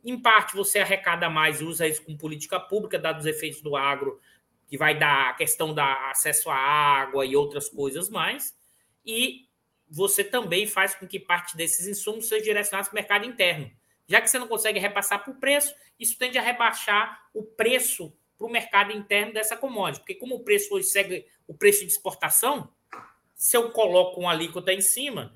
Em parte, você arrecada mais e usa isso com política pública, dados os efeitos do agro, que vai dar a questão da acesso à água e outras coisas mais. E você também faz com que parte desses insumos seja direcionados para o mercado interno. Já que você não consegue repassar por preço, isso tende a rebaixar o preço para o mercado interno dessa commodity. Porque como o preço hoje segue o preço de exportação, se eu coloco uma alíquota em cima,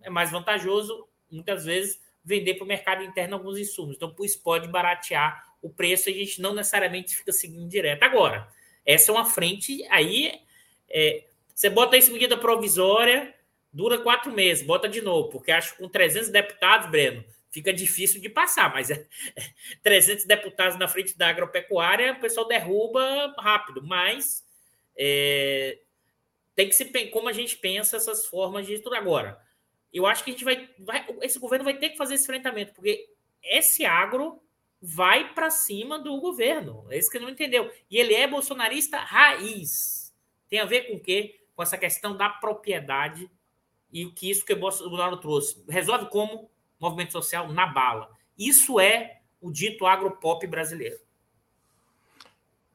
é mais vantajoso, muitas vezes, vender para o mercado interno alguns insumos. Então, isso pode baratear o preço a gente não necessariamente fica seguindo direto. Agora, essa é uma frente, aí é, você bota isso medida provisória, dura quatro meses, bota de novo, porque acho que com 300 deputados, Breno, fica difícil de passar, mas é, 300 deputados na frente da agropecuária, o pessoal derruba rápido, mas é, tem que se como a gente pensa essas formas de tudo agora. Eu acho que a gente vai, vai esse governo vai ter que fazer esse enfrentamento, porque esse agro vai para cima do governo. É isso que não entendeu. E ele é bolsonarista raiz. Tem a ver com o quê? Com essa questão da propriedade e o que isso que o Bolsonaro trouxe. Resolve como? Movimento social na bala. Isso é o dito agropop brasileiro.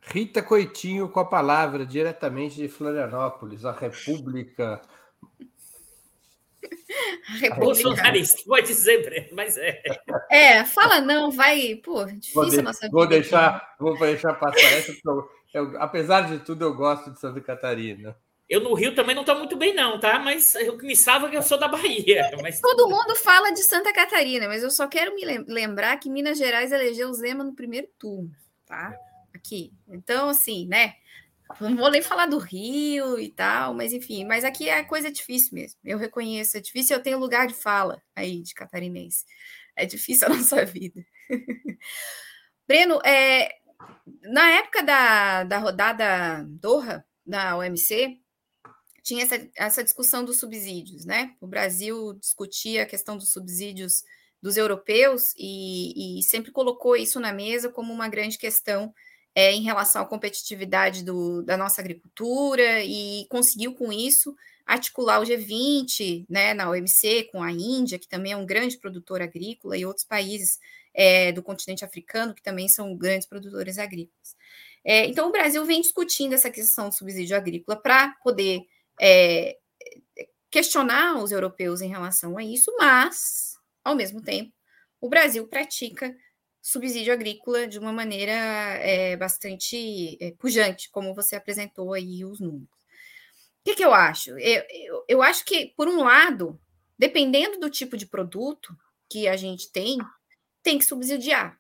Rita Coitinho com a palavra diretamente de Florianópolis, a República. República. Bolsonarista, pode dizer, mas é. É, fala não, vai. Pô, difícil vou de, a nossa vou Deixar, vou deixar passar essa, porque eu, eu, apesar de tudo, eu gosto de Santa Catarina. Eu no Rio também não estou muito bem, não, tá? Mas que me salva é que eu sou da Bahia. Mas... Todo mundo fala de Santa Catarina, mas eu só quero me lembrar que Minas Gerais elegeu o Zema no primeiro turno, tá? Aqui. Então, assim, né? Não vou nem falar do Rio e tal, mas enfim, mas aqui a coisa é difícil mesmo. Eu reconheço, é difícil, eu tenho lugar de fala aí de catarinense. É difícil a nossa vida. Breno, é, na época da, da rodada Doha, da OMC, tinha essa, essa discussão dos subsídios, né? O Brasil discutia a questão dos subsídios dos europeus e, e sempre colocou isso na mesa como uma grande questão é, em relação à competitividade do, da nossa agricultura e conseguiu com isso articular o G20 né, na OMC com a Índia, que também é um grande produtor agrícola, e outros países é, do continente africano, que também são grandes produtores agrícolas. É, então, o Brasil vem discutindo essa questão do subsídio agrícola para poder é, questionar os europeus em relação a isso, mas, ao mesmo tempo, o Brasil pratica subsídio agrícola de uma maneira é, bastante é, pujante, como você apresentou aí os números. O que, que eu acho? Eu, eu, eu acho que, por um lado, dependendo do tipo de produto que a gente tem, tem que subsidiar.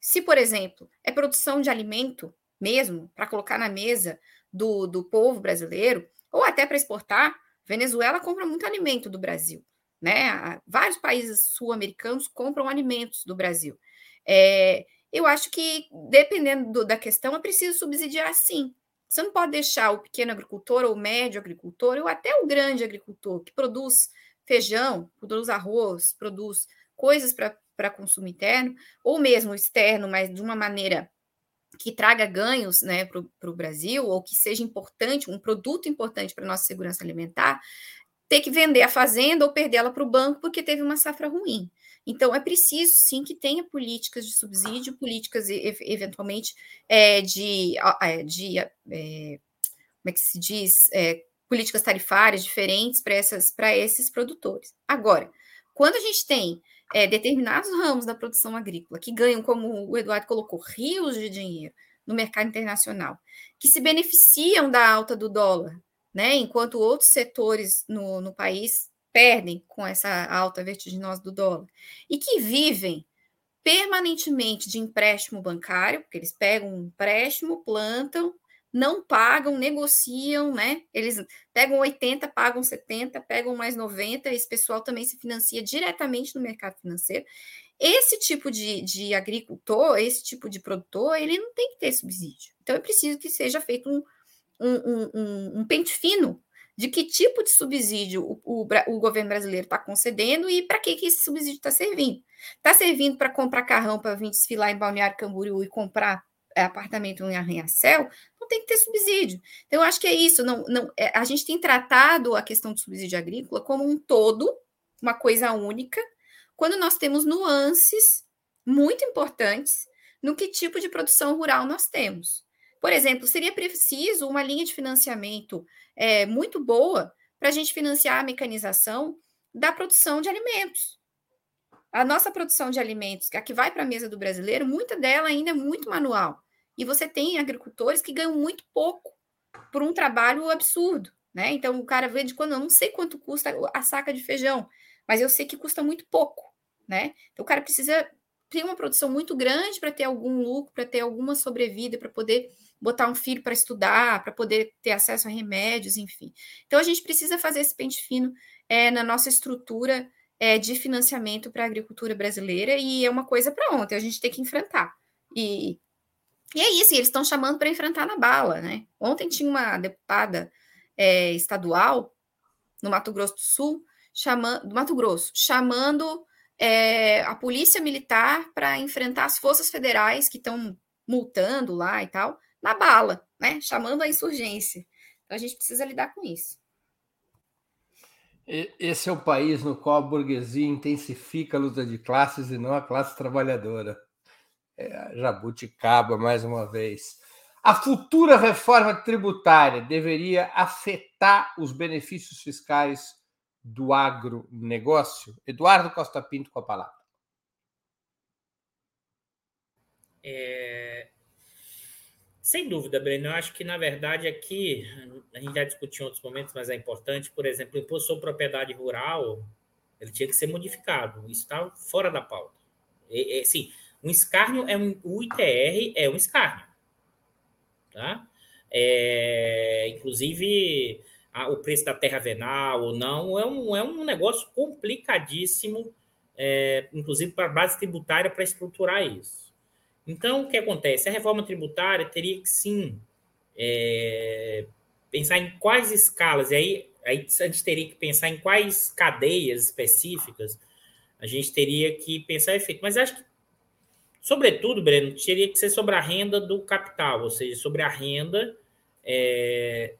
Se, por exemplo, é produção de alimento mesmo, para colocar na mesa do, do povo brasileiro, ou até para exportar, Venezuela compra muito alimento do Brasil. Né? Vários países sul-americanos compram alimentos do Brasil. É, eu acho que, dependendo do, da questão, é preciso subsidiar sim. Você não pode deixar o pequeno agricultor, ou o médio agricultor, ou até o grande agricultor, que produz feijão, produz arroz, produz coisas para consumo interno, ou mesmo externo, mas de uma maneira que traga ganhos né, para o Brasil, ou que seja importante, um produto importante para a nossa segurança alimentar, ter que vender a fazenda ou perder ela para o banco porque teve uma safra ruim. Então, é preciso, sim, que tenha políticas de subsídio, políticas, eventualmente, é, de, é, de é, como é que se diz, é, políticas tarifárias diferentes para esses produtores. Agora, quando a gente tem é, determinados ramos da produção agrícola que ganham, como o Eduardo colocou, rios de dinheiro no mercado internacional, que se beneficiam da alta do dólar, né, enquanto outros setores no, no país perdem com essa alta vertiginosa do dólar, e que vivem permanentemente de empréstimo bancário, porque eles pegam um empréstimo, plantam, não pagam, negociam, né? Eles pegam 80, pagam 70, pegam mais 90, esse pessoal também se financia diretamente no mercado financeiro. Esse tipo de, de agricultor, esse tipo de produtor, ele não tem que ter subsídio. Então é preciso que seja feito um, um, um, um pente fino de que tipo de subsídio o, o, o governo brasileiro está concedendo e para que, que esse subsídio está servindo. Está servindo para comprar carrão para vir desfilar em Balneário Camboriú e comprar apartamento em arranha-céu, não tem que ter subsídio. Então, eu acho que é isso. Não, não, é, a gente tem tratado a questão do subsídio agrícola como um todo, uma coisa única, quando nós temos nuances muito importantes no que tipo de produção rural nós temos. Por exemplo, seria preciso uma linha de financiamento é, muito boa para a gente financiar a mecanização da produção de alimentos. A nossa produção de alimentos, a que vai para a mesa do brasileiro, muita dela ainda é muito manual. E você tem agricultores que ganham muito pouco por um trabalho absurdo, né? Então o cara vende quando eu não sei quanto custa a saca de feijão, mas eu sei que custa muito pouco, né? Então o cara precisa ter uma produção muito grande para ter algum lucro, para ter alguma sobrevida, para poder botar um filho para estudar, para poder ter acesso a remédios, enfim. Então a gente precisa fazer esse pente fino é, na nossa estrutura é, de financiamento para a agricultura brasileira e é uma coisa para ontem, a gente tem que enfrentar. E e é isso, eles estão chamando para enfrentar na bala, né? Ontem tinha uma deputada é, estadual no Mato Grosso do Sul, chamando, do Mato Grosso, chamando é, a polícia militar para enfrentar as forças federais que estão multando lá e tal, na bala, né? Chamando a insurgência. Então a gente precisa lidar com isso. Esse é o país no qual a burguesia intensifica a luta de classes e não a classe trabalhadora jabuticaba mais uma vez. A futura reforma tributária deveria afetar os benefícios fiscais do agronegócio? Eduardo Costa Pinto com a palavra. É... Sem dúvida, Breno. Eu acho que, na verdade, aqui, a gente já discutiu em outros momentos, mas é importante, por exemplo, o imposto sobre propriedade rural, ele tinha que ser modificado. Isso está fora da pauta. E, e, sim, um escárnio é um. O ITR é um escárnio. Tá? É, inclusive, a, o preço da terra venal ou não é um, é um negócio complicadíssimo, é, inclusive para a base tributária, para estruturar isso. Então, o que acontece? A reforma tributária teria que sim é, pensar em quais escalas, e aí, aí a gente teria que pensar em quais cadeias específicas a gente teria que pensar efeito. Mas acho que Sobretudo, Breno, teria que ser sobre a renda do capital, ou seja, sobre a renda é,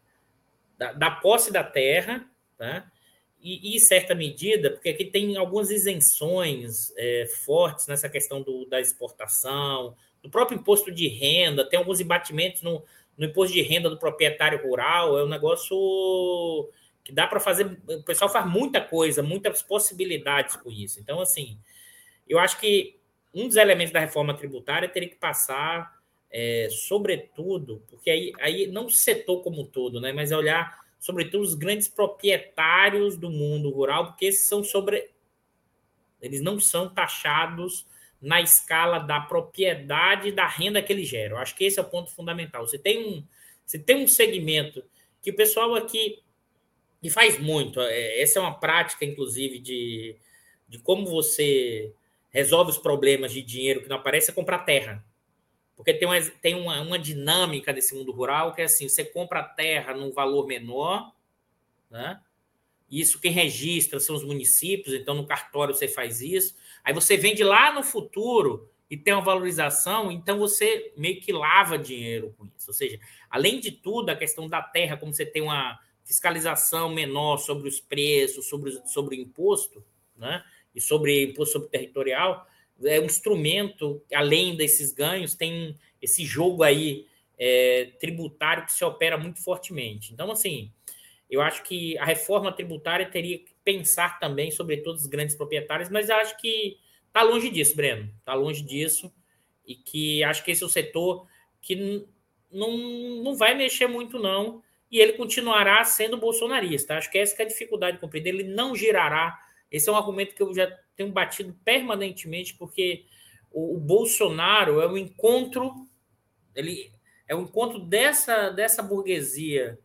da, da, posse da terra tá? E, e, certa medida, porque aqui tem algumas isenções é, fortes nessa questão do, da exportação, do próprio imposto de renda, tem alguns embatimentos no, no imposto de renda do proprietário rural, é um negócio que dá para fazer. O pessoal faz muita coisa, muitas possibilidades com isso. Então, assim, eu acho que um dos elementos da reforma tributária teria que passar, é, sobretudo, porque aí, aí não o setor como um todo, né, mas é olhar sobretudo os grandes proprietários do mundo rural, porque esses são sobre. Eles não são taxados na escala da propriedade e da renda que eles geram. Acho que esse é o ponto fundamental. Você tem um, você tem um segmento que o pessoal aqui que faz muito. É, essa é uma prática, inclusive, de, de como você resolve os problemas de dinheiro que não aparece, é comprar terra. Porque tem, uma, tem uma, uma dinâmica desse mundo rural que é assim: você compra terra num valor menor, né? Isso quem registra são os municípios, então no cartório você faz isso. Aí você vende lá no futuro e tem uma valorização, então você meio que lava dinheiro com isso. Ou seja, além de tudo, a questão da terra, como você tem uma fiscalização menor sobre os preços, sobre, sobre o imposto, né? E sobre imposto sobre territorial, é um instrumento, além desses ganhos, tem esse jogo aí é, tributário que se opera muito fortemente. Então, assim, eu acho que a reforma tributária teria que pensar também sobre todos os grandes proprietários, mas acho que está longe disso, Breno. Está longe disso. E que acho que esse é o setor que não, não vai mexer muito, não. E ele continuará sendo bolsonarista. Acho que essa que é a dificuldade de compreender. Ele não girará. Esse é um argumento que eu já tenho batido permanentemente, porque o, o Bolsonaro é um encontro, ele é um encontro dessa, dessa burguesia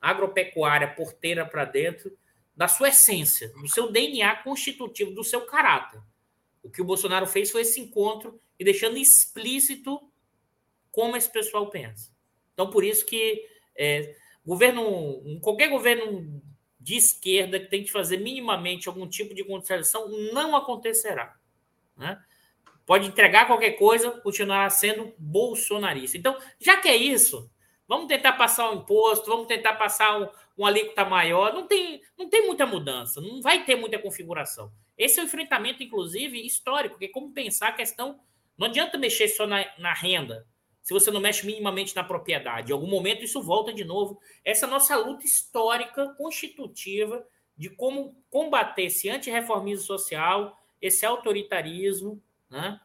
agropecuária porteira para dentro, da sua essência, do seu DNA constitutivo, do seu caráter. O que o Bolsonaro fez foi esse encontro e deixando explícito como esse pessoal pensa. Então, por isso que é, governo, qualquer governo de esquerda que tem que fazer minimamente algum tipo de concessão não acontecerá. Né? Pode entregar qualquer coisa, continuará sendo bolsonarista. Então, já que é isso, vamos tentar passar um imposto, vamos tentar passar um, um alíquota maior. Não tem, não tem muita mudança, não vai ter muita configuração. Esse é um enfrentamento, inclusive, histórico, porque como pensar a questão. Não adianta mexer só na, na renda, se você não mexe minimamente na propriedade. Em algum momento isso volta de novo. Essa nossa luta histórica, constitutiva, de como combater esse antirreformismo social, esse autoritarismo, né?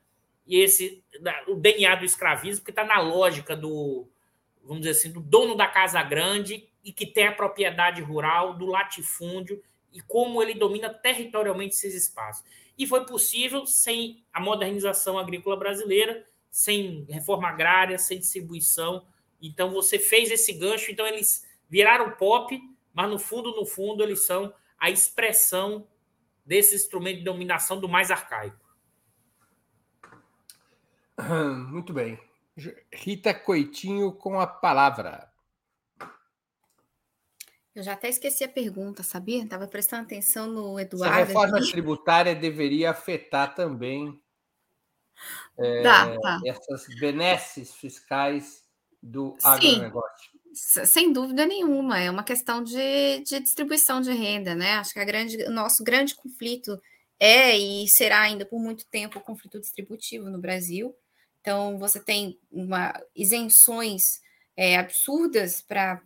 e esse o DNA do escravismo, que está na lógica do, vamos dizer assim, do dono da casa grande e que tem a propriedade rural, do latifúndio, e como ele domina territorialmente esses espaços. E foi possível sem a modernização agrícola brasileira, sem reforma agrária, sem distribuição. Então você fez esse gancho, então eles viraram pop, mas no fundo, no fundo, eles são a expressão desse instrumento de dominação do mais arcaico. Muito bem. Rita Coitinho com a palavra. Eu já até esqueci a pergunta, sabia? Estava prestando atenção no Eduardo. Se a reforma tributária deveria afetar também é, tá, tá. essas benesses fiscais do Sim, agronegócio. Sem dúvida nenhuma, é uma questão de, de distribuição de renda, né? Acho que a grande, o nosso grande conflito é e será ainda por muito tempo o conflito distributivo no Brasil. Então, você tem uma, isenções é, absurdas para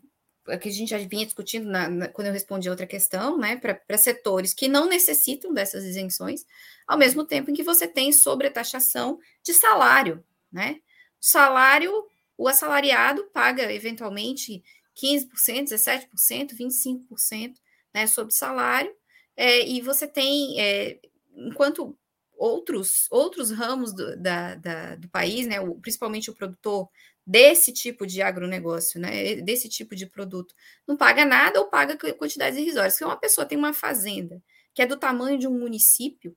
que a gente já vinha discutindo na, na, quando eu respondi a outra questão, né, para setores que não necessitam dessas isenções, ao mesmo tempo em que você tem sobretaxação de salário, né? Salário, o assalariado paga eventualmente 15%, 17%, 25% né, sobre salário, é, e você tem, é, enquanto outros, outros ramos do, da, da, do país, né, o, principalmente o produtor desse tipo de agronegócio, né, desse tipo de produto, não paga nada ou paga quantidades irrisórias. Se uma pessoa tem uma fazenda que é do tamanho de um município,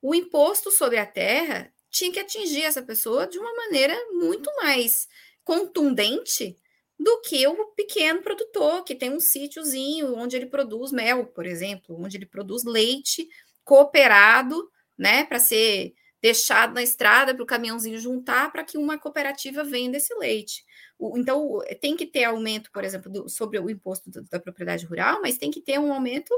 o imposto sobre a terra tinha que atingir essa pessoa de uma maneira muito mais contundente do que o pequeno produtor que tem um sítiozinho onde ele produz mel, por exemplo, onde ele produz leite cooperado, né, para ser deixado na estrada para o caminhãozinho juntar para que uma cooperativa venda esse leite. Então, tem que ter aumento, por exemplo, do, sobre o imposto da propriedade rural, mas tem que ter um aumento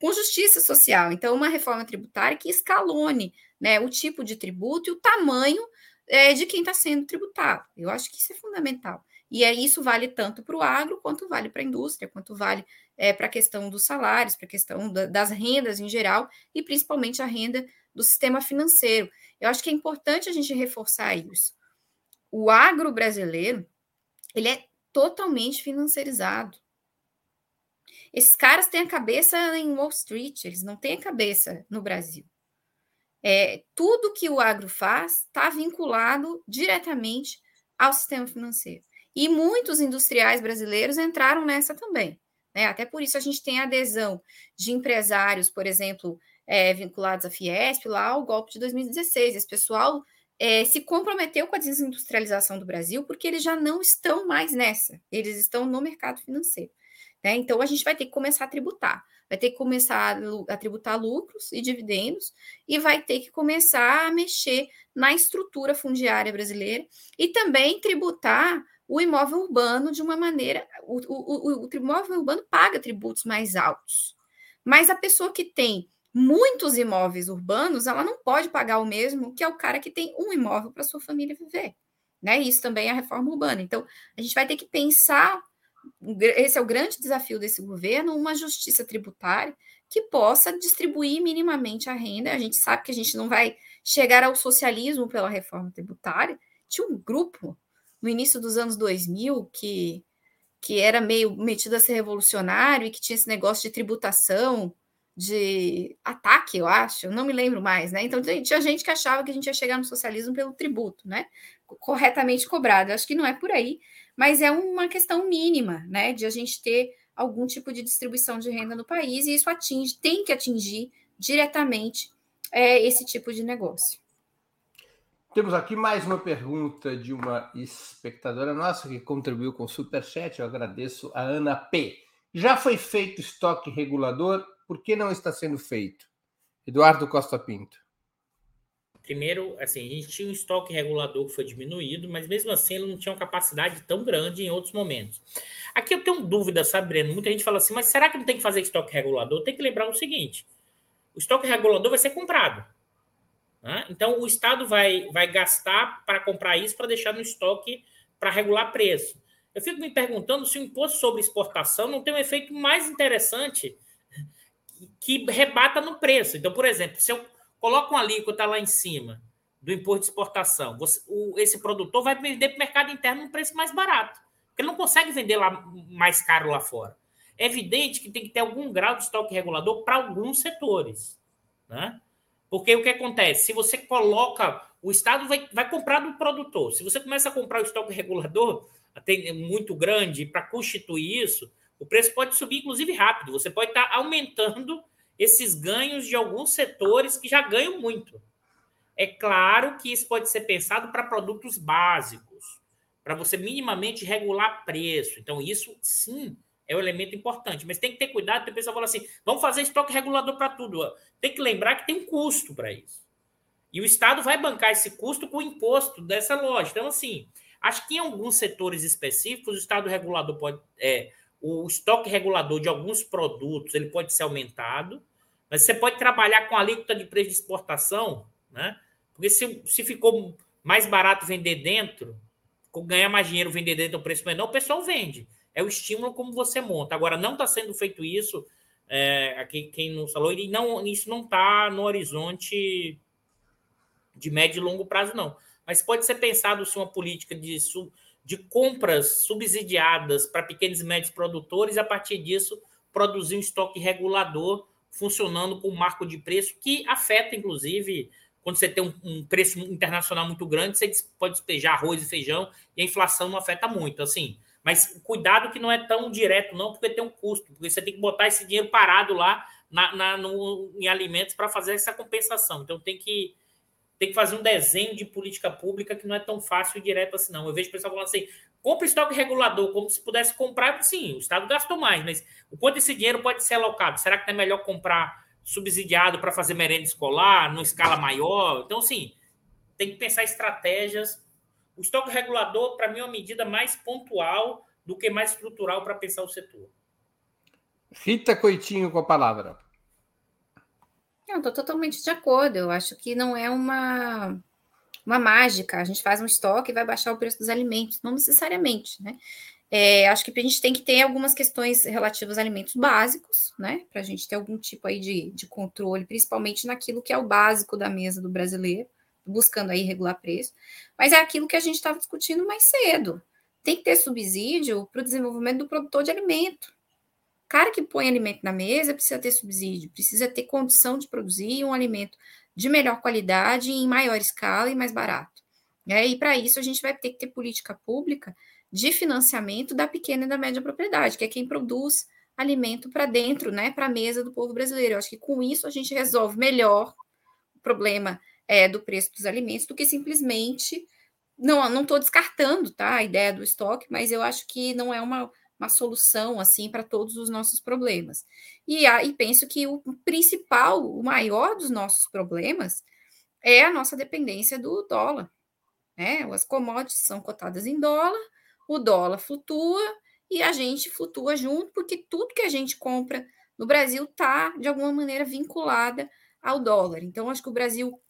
com justiça social. Então, uma reforma tributária que escalone né, o tipo de tributo e o tamanho é, de quem está sendo tributado. Eu acho que isso é fundamental. E é, isso vale tanto para o agro, quanto vale para a indústria, quanto vale é, para a questão dos salários, para a questão da, das rendas em geral, e principalmente a renda do sistema financeiro. Eu acho que é importante a gente reforçar isso. O agro brasileiro, ele é totalmente financiarizado. Esses caras têm a cabeça em Wall Street, eles não têm a cabeça no Brasil. É, tudo que o agro faz está vinculado diretamente ao sistema financeiro. E muitos industriais brasileiros entraram nessa também. Né? Até por isso a gente tem adesão de empresários, por exemplo, é, vinculados à Fiesp, lá ao golpe de 2016. Esse pessoal é, se comprometeu com a desindustrialização do Brasil porque eles já não estão mais nessa, eles estão no mercado financeiro. Né? Então a gente vai ter que começar a tributar, vai ter que começar a tributar lucros e dividendos e vai ter que começar a mexer na estrutura fundiária brasileira e também tributar o imóvel urbano de uma maneira. O, o, o, o imóvel urbano paga tributos mais altos. Mas a pessoa que tem muitos imóveis urbanos, ela não pode pagar o mesmo que é o cara que tem um imóvel para sua família viver. Né? Isso também é a reforma urbana. Então, a gente vai ter que pensar, esse é o grande desafio desse governo, uma justiça tributária que possa distribuir minimamente a renda. A gente sabe que a gente não vai chegar ao socialismo pela reforma tributária. Tinha um grupo no início dos anos 2000, que, que era meio metido a ser revolucionário e que tinha esse negócio de tributação, de ataque, eu acho, não me lembro mais, né? Então tinha gente que achava que a gente ia chegar no socialismo pelo tributo, né? Corretamente cobrado. Eu acho que não é por aí, mas é uma questão mínima, né? De a gente ter algum tipo de distribuição de renda no país, e isso atinge, tem que atingir diretamente é, esse tipo de negócio. Temos aqui mais uma pergunta de uma espectadora nossa que contribuiu com o Superchat. Eu agradeço a Ana P. Já foi feito estoque regulador? Por que não está sendo feito? Eduardo Costa Pinto. Primeiro, assim, a gente tinha um estoque regulador que foi diminuído, mas mesmo assim ele não tinha uma capacidade tão grande em outros momentos. Aqui eu tenho dúvida, sabe, Breno? Muita gente fala assim, mas será que não tem que fazer estoque regulador? Tem que lembrar o seguinte: o estoque regulador vai ser comprado. Né? Então, o Estado vai, vai gastar para comprar isso para deixar no estoque para regular preço. Eu fico me perguntando se o imposto sobre exportação não tem um efeito mais interessante que rebata no preço. Então, por exemplo, se eu coloco uma alíquota lá em cima do imposto de exportação, você, o, esse produtor vai vender para o mercado interno um preço mais barato, porque ele não consegue vender lá mais caro lá fora. É evidente que tem que ter algum grau de estoque regulador para alguns setores. Né? Porque o que acontece? Se você coloca. O Estado vai, vai comprar do produtor. Se você começa a comprar o estoque regulador até muito grande para constituir isso, o preço pode subir, inclusive, rápido. Você pode estar aumentando esses ganhos de alguns setores que já ganham muito. É claro que isso pode ser pensado para produtos básicos, para você minimamente regular preço. Então, isso sim é um elemento importante, mas tem que ter cuidado, tem o pessoal fala assim, vamos fazer estoque regulador para tudo. Tem que lembrar que tem um custo para isso. E o Estado vai bancar esse custo com o imposto dessa loja. Então, assim, acho que em alguns setores específicos, o Estado regulador pode. É, o estoque regulador de alguns produtos ele pode ser aumentado, mas você pode trabalhar com a alíquota de preço de exportação, né? Porque se, se ficou mais barato vender dentro, ganhar mais dinheiro vender dentro do preço menor, o pessoal vende é o estímulo como você monta. Agora, não está sendo feito isso, é, aqui quem não falou, e não, isso não está no horizonte de médio e longo prazo, não. Mas pode ser pensado se uma política de, de compras subsidiadas para pequenos e médios produtores, e a partir disso produzir um estoque regulador funcionando com um marco de preço que afeta, inclusive, quando você tem um, preço internacional muito grande, você pode despejar arroz e feijão e a inflação não afeta muito. Assim, mas cuidado que não é tão direto, não, porque tem um custo, porque você tem que botar esse dinheiro parado lá na, na no, em alimentos para fazer essa compensação. Então tem que, tem que fazer um desenho de política pública que não é tão fácil e direto assim, não. Eu vejo o pessoal falando assim: compra estoque regulador, como se pudesse comprar, sim, o Estado gastou mais, mas o quanto esse dinheiro pode ser alocado? Será que não é melhor comprar subsidiado para fazer merenda escolar, numa escala maior? Então, sim, tem que pensar estratégias. O estoque regulador, para mim, é uma medida mais pontual do que mais estrutural para pensar o setor. Rita Coitinho com a palavra. Não, estou totalmente de acordo. Eu acho que não é uma, uma mágica. A gente faz um estoque e vai baixar o preço dos alimentos. Não necessariamente, né? É, acho que a gente tem que ter algumas questões relativas a alimentos básicos, né? Para a gente ter algum tipo aí de, de controle, principalmente naquilo que é o básico da mesa do brasileiro, buscando aí regular preço. Mas é aquilo que a gente estava discutindo mais cedo. Tem que ter subsídio para o desenvolvimento do produtor de alimento. Cara que põe alimento na mesa precisa ter subsídio, precisa ter condição de produzir um alimento de melhor qualidade, em maior escala e mais barato. É, e para isso a gente vai ter que ter política pública de financiamento da pequena e da média propriedade, que é quem produz alimento para dentro, né, para a mesa do povo brasileiro. Eu acho que com isso a gente resolve melhor o problema é, do preço dos alimentos do que simplesmente não não estou descartando, tá, a ideia do estoque, mas eu acho que não é uma, uma solução assim para todos os nossos problemas. E, e penso que o principal, o maior dos nossos problemas é a nossa dependência do dólar. Né? As commodities são cotadas em dólar, o dólar flutua e a gente flutua junto, porque tudo que a gente compra no Brasil está, de alguma maneira, vinculada ao dólar. Então, acho que o Brasil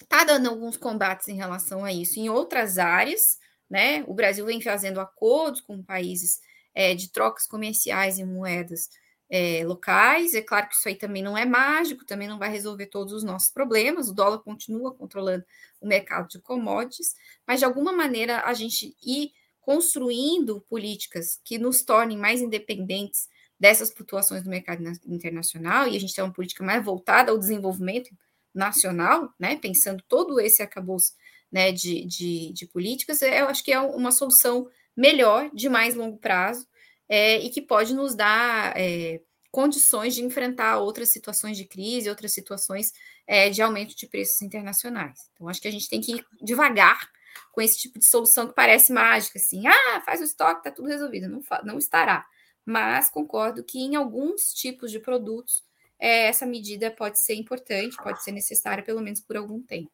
está dando alguns combates em relação a isso em outras áreas, né? O Brasil vem fazendo acordos com países é, de trocas comerciais em moedas é, locais. É claro que isso aí também não é mágico, também não vai resolver todos os nossos problemas. O dólar continua controlando o mercado de commodities, mas de alguma maneira a gente ir construindo políticas que nos tornem mais independentes dessas flutuações do mercado internacional, e a gente tem uma política mais voltada ao desenvolvimento nacional, né, pensando todo esse acabouço né, de, de, de políticas, é, eu acho que é uma solução melhor, de mais longo prazo, é, e que pode nos dar é, condições de enfrentar outras situações de crise, outras situações é, de aumento de preços internacionais. Então, acho que a gente tem que ir devagar com esse tipo de solução que parece mágica, assim, ah, faz o estoque, tá tudo resolvido. Não, não estará. Mas concordo que em alguns tipos de produtos é, essa medida pode ser importante, pode ser necessária, pelo menos por algum tempo.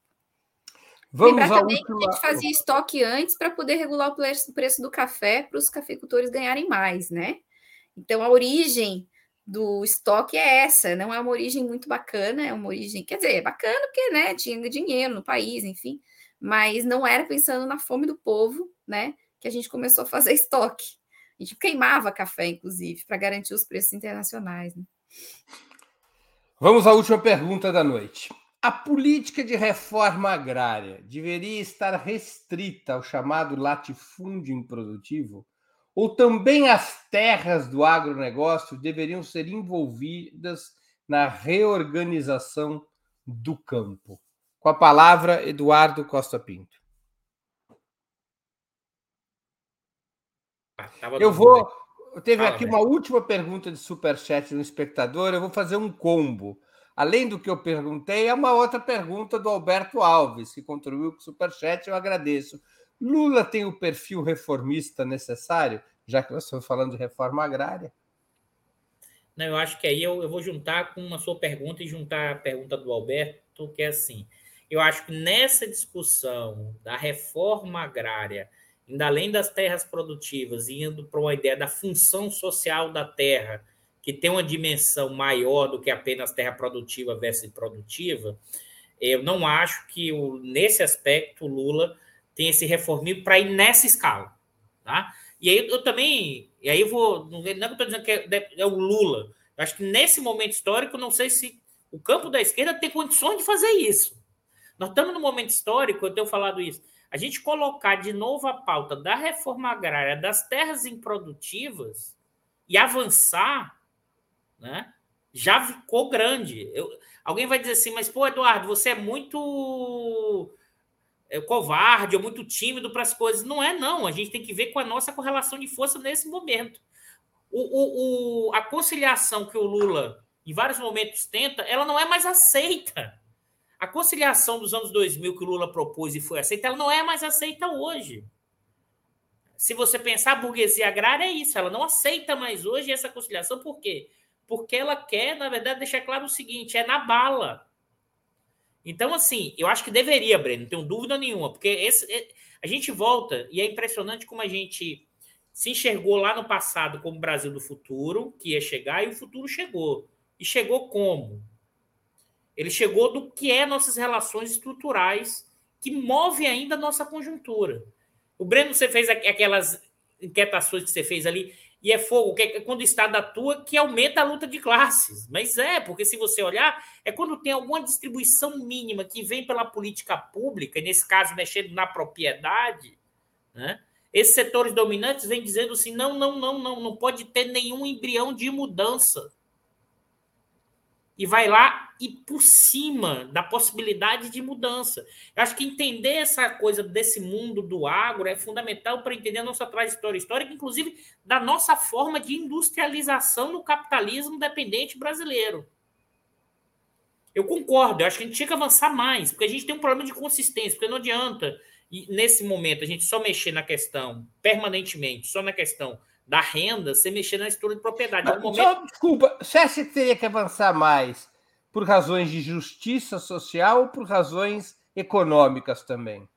Vamos Lembrar também última... que a gente fazia estoque antes para poder regular o preço do café para os cafeicultores ganharem mais, né? Então, a origem do estoque é essa, não é uma origem muito bacana, é uma origem, quer dizer, é bacana porque, né, tinha dinheiro no país, enfim, mas não era pensando na fome do povo, né? Que a gente começou a fazer estoque. A gente queimava café, inclusive, para garantir os preços internacionais. Né? Vamos à última pergunta da noite. A política de reforma agrária deveria estar restrita ao chamado latifúndio improdutivo? Ou também as terras do agronegócio deveriam ser envolvidas na reorganização do campo? Com a palavra, Eduardo Costa Pinto. Ah, eu vou. Teve aqui uma última pergunta de superchat de um espectador. Eu vou fazer um combo. Além do que eu perguntei, é uma outra pergunta do Alberto Alves, que contribuiu com o superchat. Eu agradeço. Lula tem o perfil reformista necessário, já que nós estamos falando de reforma agrária? Não, eu acho que aí eu, eu vou juntar com uma sua pergunta e juntar a pergunta do Alberto, que é assim: eu acho que nessa discussão da reforma agrária, ainda além das terras produtivas, indo para uma ideia da função social da terra, que tem uma dimensão maior do que apenas terra produtiva versus produtiva, eu não acho que o, nesse aspecto o Lula tem esse reformismo para ir nessa escala. Tá? E aí eu também, e aí eu vou, não é que eu estou dizendo que é, é, o Lula, eu acho que nesse momento histórico, não sei se o campo da esquerda tem condições de fazer isso. Nós estamos num momento histórico, eu tenho falado isso. A gente colocar de novo a pauta da reforma agrária das terras improdutivas e avançar, né, já ficou grande. Eu, alguém vai dizer assim, mas, pô, Eduardo, você é muito é, covarde ou muito tímido para as coisas. Não é, não. A gente tem que ver com a nossa correlação de força nesse momento. O, o, o, a conciliação que o Lula, em vários momentos, tenta, ela não é mais aceita. A conciliação dos anos 2000 que o Lula propôs e foi aceita, ela não é mais aceita hoje. Se você pensar, a burguesia agrária é isso, ela não aceita mais hoje essa conciliação, por quê? Porque ela quer, na verdade, deixar claro o seguinte: é na bala. Então, assim, eu acho que deveria, Breno, não tenho dúvida nenhuma, porque esse, a gente volta e é impressionante como a gente se enxergou lá no passado como Brasil do futuro, que ia chegar, e o futuro chegou. E chegou como? Ele chegou do que é nossas relações estruturais, que move ainda a nossa conjuntura. O Breno, você fez aquelas inquietações que você fez ali, e é fogo, que é quando o Estado atua, que aumenta a luta de classes. Mas é, porque se você olhar, é quando tem alguma distribuição mínima que vem pela política pública, e nesse caso mexendo na propriedade, né? Esses setores dominantes vêm dizendo assim: não, não, não, não, não pode ter nenhum embrião de mudança. E vai lá e por cima da possibilidade de mudança. Eu acho que entender essa coisa desse mundo do agro é fundamental para entender a nossa trajetória histórica, inclusive da nossa forma de industrialização no capitalismo dependente brasileiro. Eu concordo, eu acho que a gente tinha que avançar mais, porque a gente tem um problema de consistência, porque não adianta nesse momento a gente só mexer na questão permanentemente, só na questão da renda, você mexer na estrutura de propriedade. Mas, momento... só, desculpa, você acha que teria que avançar mais por razões de justiça social ou por razões econômicas também?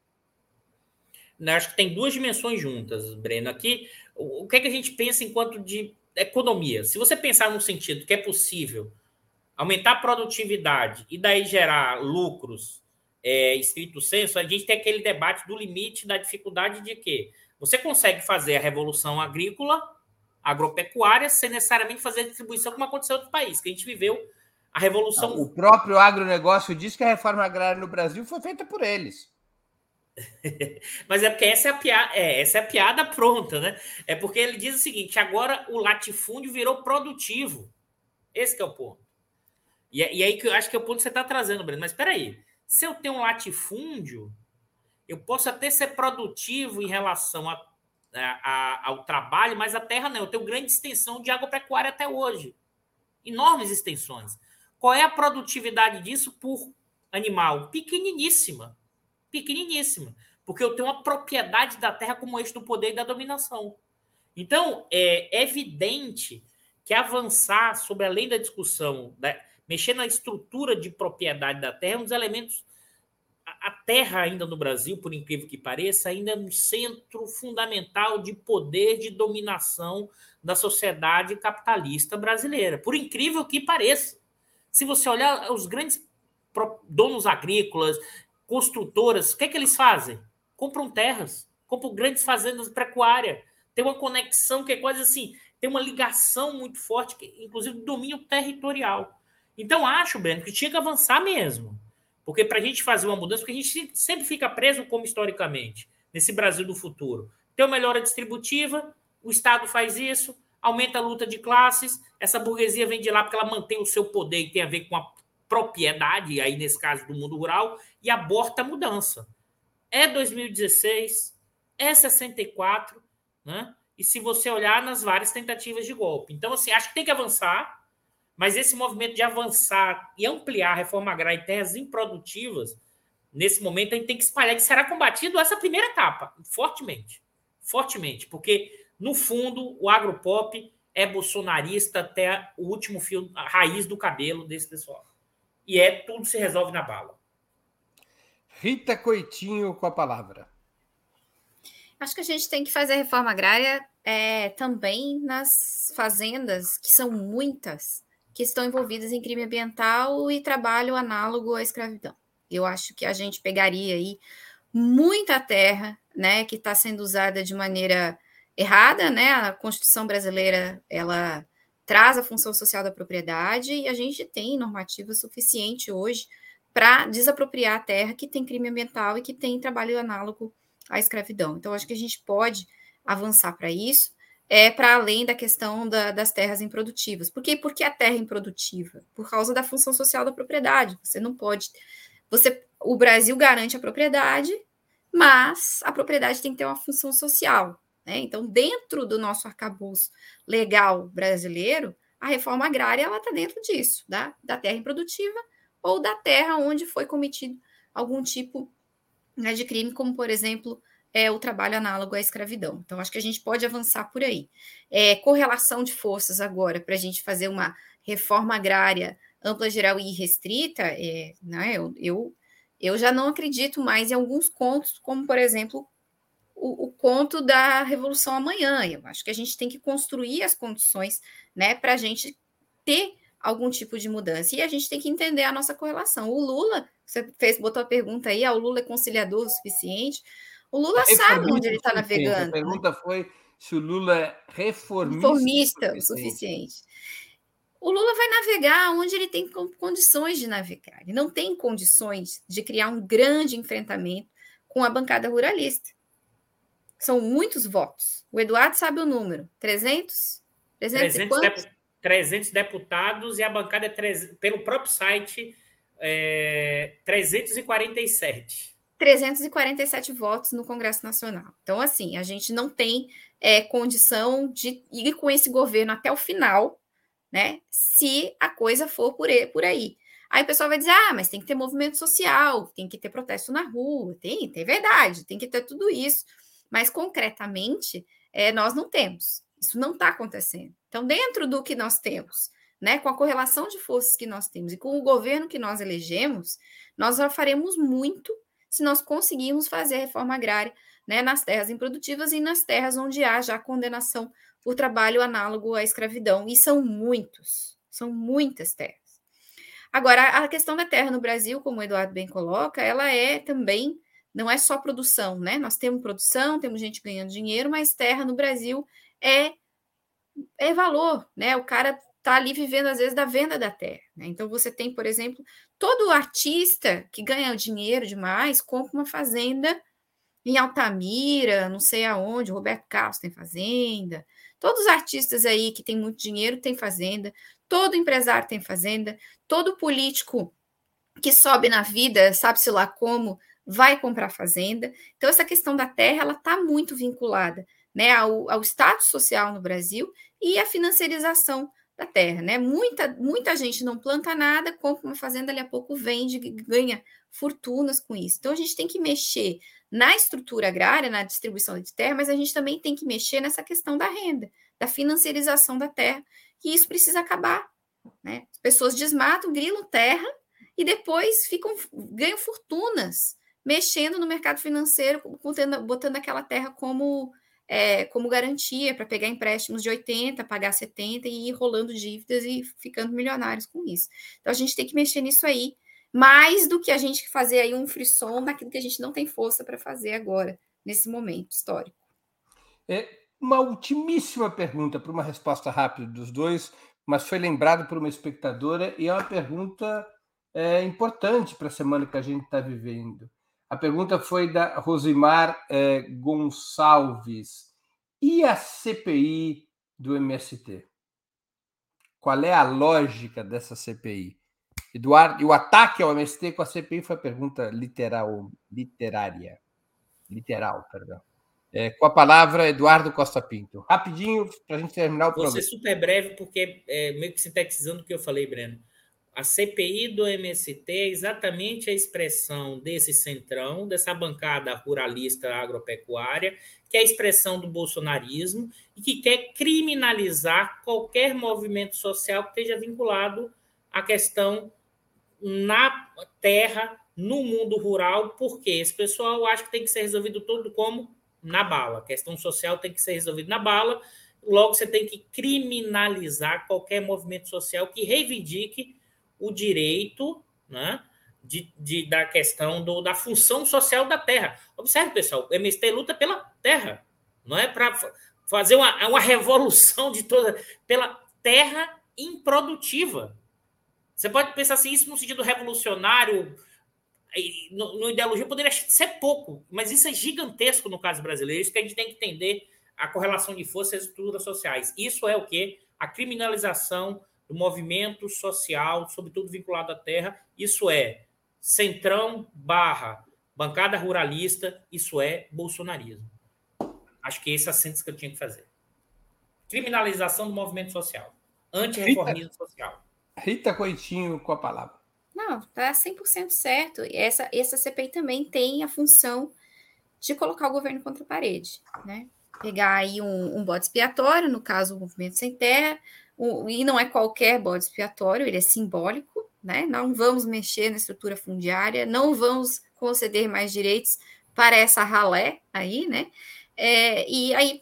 Não, acho que tem duas dimensões juntas, Breno. Aqui, o que é que a gente pensa enquanto de economia? Se você pensar no sentido que é possível aumentar a produtividade e daí gerar lucros é, estrito senso, a gente tem aquele debate do limite da dificuldade de que você consegue fazer a revolução agrícola, agropecuária, sem necessariamente fazer a distribuição como aconteceu em outros países, que a gente viveu a revolução. O próprio agronegócio diz que a reforma agrária no Brasil foi feita por eles. Mas é porque essa é, a piada, é, essa é a piada pronta, né? É porque ele diz o seguinte: agora o latifúndio virou produtivo. Esse é o ponto. E, e aí que eu acho que é o ponto que você está trazendo, Breno. Mas espera aí. Se eu tenho um latifúndio, eu posso até ser produtivo em relação a, a, ao trabalho, mas a terra não. Eu tenho grande extensão de agropecuária até hoje. Enormes extensões. Qual é a produtividade disso por animal? Pequeniníssima. Pequeniníssima. Porque eu tenho uma propriedade da terra como eixo do poder e da dominação. Então, é evidente que avançar sobre além da discussão da, mexer na estrutura de propriedade da terra, é um dos elementos. A terra, ainda no Brasil, por incrível que pareça, ainda é um centro fundamental de poder de dominação da sociedade capitalista brasileira. Por incrível que pareça. Se você olhar os grandes donos agrícolas, construtoras, o que é que eles fazem? Compram terras, compram grandes fazendas pecuárias. Tem uma conexão que é quase assim, tem uma ligação muito forte, inclusive do domínio territorial. Então, acho, Breno, que tinha que avançar mesmo. Porque para a gente fazer uma mudança, porque a gente sempre fica preso como historicamente, nesse Brasil do futuro. Tem uma melhora distributiva, o Estado faz isso, aumenta a luta de classes, essa burguesia vem de lá porque ela mantém o seu poder e tem a ver com a propriedade, aí nesse caso do mundo rural, e aborta a mudança. É 2016, é 64, né? E se você olhar nas várias tentativas de golpe. Então, assim, acho que tem que avançar, mas esse movimento de avançar e ampliar a reforma agrária em terras improdutivas, nesse momento a gente tem que espalhar que será combatido essa primeira etapa, fortemente. Fortemente, porque no fundo o agropop é bolsonarista até o último fio, a raiz do cabelo desse pessoal. E é tudo se resolve na bala. Rita Coitinho com a palavra. Acho que a gente tem que fazer a reforma agrária é, também nas fazendas, que são muitas, que estão envolvidas em crime ambiental e trabalho análogo à escravidão. Eu acho que a gente pegaria aí muita terra, né, que está sendo usada de maneira errada, né? A Constituição brasileira ela traz a função social da propriedade e a gente tem normativa suficiente hoje para desapropriar a terra que tem crime ambiental e que tem trabalho análogo à escravidão. Então, acho que a gente pode avançar para isso é para além da questão da, das terras improdutivas. Por quê? Porque a terra é improdutiva? Por causa da função social da propriedade. Você não pode. Você, o Brasil garante a propriedade, mas a propriedade tem que ter uma função social. Né? Então, dentro do nosso arcabouço legal brasileiro, a reforma agrária ela está dentro disso, da, da terra improdutiva ou da terra onde foi cometido algum tipo né, de crime, como, por exemplo, é o trabalho análogo à escravidão. Então, acho que a gente pode avançar por aí. É, correlação de forças agora, para a gente fazer uma reforma agrária ampla, geral e restrita, é, né, eu, eu, eu já não acredito mais em alguns contos, como, por exemplo, o, o, conto da Revolução Amanhã. Eu acho que a gente tem que construir as condições né, para a gente ter algum tipo de mudança. E a gente tem que entender a nossa correlação. O Lula, você fez, botou a pergunta aí, ah, o Lula é conciliador o suficiente? O Lula é sabe onde ele está navegando. A pergunta né? foi se o Lula é reformista, reformista o suficiente. O Lula vai navegar onde ele tem condições de navegar. Ele não tem condições de criar um grande enfrentamento com a bancada ruralista. São muitos votos. O Eduardo sabe o número. 300? 300, 300, dep 300 deputados e a bancada é 300, pelo próprio site é, 347. 347 votos no Congresso Nacional. Então, assim, a gente não tem é, condição de ir com esse governo até o final, né? Se a coisa for por, aí. Aí o pessoal vai dizer: ah, mas tem que ter movimento social, tem que ter protesto na rua, tem, tem verdade, tem que ter tudo isso. Mas concretamente, é, nós não temos. Isso não está acontecendo. Então, dentro do que nós temos, né, com a correlação de forças que nós temos e com o governo que nós elegemos, nós já faremos muito se nós conseguirmos fazer a reforma agrária né, nas terras improdutivas e nas terras onde há já condenação por trabalho análogo à escravidão. E são muitos, são muitas terras. Agora, a questão da terra no Brasil, como o Eduardo bem coloca, ela é também não é só produção, né? Nós temos produção, temos gente ganhando dinheiro, mas terra no Brasil é é valor, né? O cara tá ali vivendo às vezes da venda da terra, né? Então você tem, por exemplo, todo artista que ganha dinheiro demais compra uma fazenda em Altamira, não sei aonde, Roberto Carlos tem fazenda. Todos os artistas aí que têm muito dinheiro têm fazenda, todo empresário tem fazenda, todo político que sobe na vida, sabe-se lá como, vai comprar fazenda. Então, essa questão da terra ela está muito vinculada né, ao, ao status social no Brasil e à financiarização da terra. Né? Muita, muita gente não planta nada, compra uma fazenda, ali a pouco vende, ganha fortunas com isso. Então, a gente tem que mexer na estrutura agrária, na distribuição de terra, mas a gente também tem que mexer nessa questão da renda, da financiarização da terra, e isso precisa acabar. Né? As pessoas desmatam, grilam terra e depois ficam ganham fortunas mexendo no mercado financeiro, botando aquela terra como, é, como garantia para pegar empréstimos de 80, pagar 70 e ir rolando dívidas e ficando milionários com isso. Então a gente tem que mexer nisso aí, mais do que a gente fazer aí um frisson naquilo que a gente não tem força para fazer agora, nesse momento histórico. É uma ultimíssima pergunta para uma resposta rápida dos dois, mas foi lembrado por uma espectadora e é uma pergunta é, importante para a semana que a gente está vivendo. A pergunta foi da Rosimar eh, Gonçalves. E a CPI do MST? Qual é a lógica dessa CPI? Eduardo, e o ataque ao MST com a CPI foi a pergunta literal, literária. Literal, perdão. É, com a palavra, Eduardo Costa Pinto. Rapidinho, para a gente terminar o Vou programa. Vou ser super breve, porque é meio que sintetizando o que eu falei, Breno. A CPI do MST é exatamente a expressão desse centrão, dessa bancada ruralista agropecuária, que é a expressão do bolsonarismo e que quer criminalizar qualquer movimento social que esteja vinculado à questão na terra, no mundo rural, porque esse pessoal acha que tem que ser resolvido tudo como na bala. A questão social tem que ser resolvida na bala, logo você tem que criminalizar qualquer movimento social que reivindique o direito né, de, de, da questão do, da função social da terra. Observe, pessoal, o MST luta pela terra, não é para fazer uma, uma revolução de toda pela terra improdutiva. Você pode pensar assim, isso no sentido revolucionário, no, no ideologia poderia ser pouco, mas isso é gigantesco no caso brasileiro. Isso que a gente tem que entender a correlação de forças e estruturas sociais. Isso é o que? A criminalização do movimento social, sobretudo vinculado à terra, isso é centrão barra bancada ruralista, isso é bolsonarismo. Acho que esse é a síntese que eu tinha que fazer. Criminalização do movimento social. Antirreformismo social. Rita Coitinho com a palavra. Não, está 100% certo. Essa, essa CPI também tem a função de colocar o governo contra a parede, né? Pegar aí um, um bode expiatório, no caso o movimento sem terra, o, e não é qualquer bode expiatório, ele é simbólico, né? Não vamos mexer na estrutura fundiária, não vamos conceder mais direitos para essa ralé aí, né? É, e aí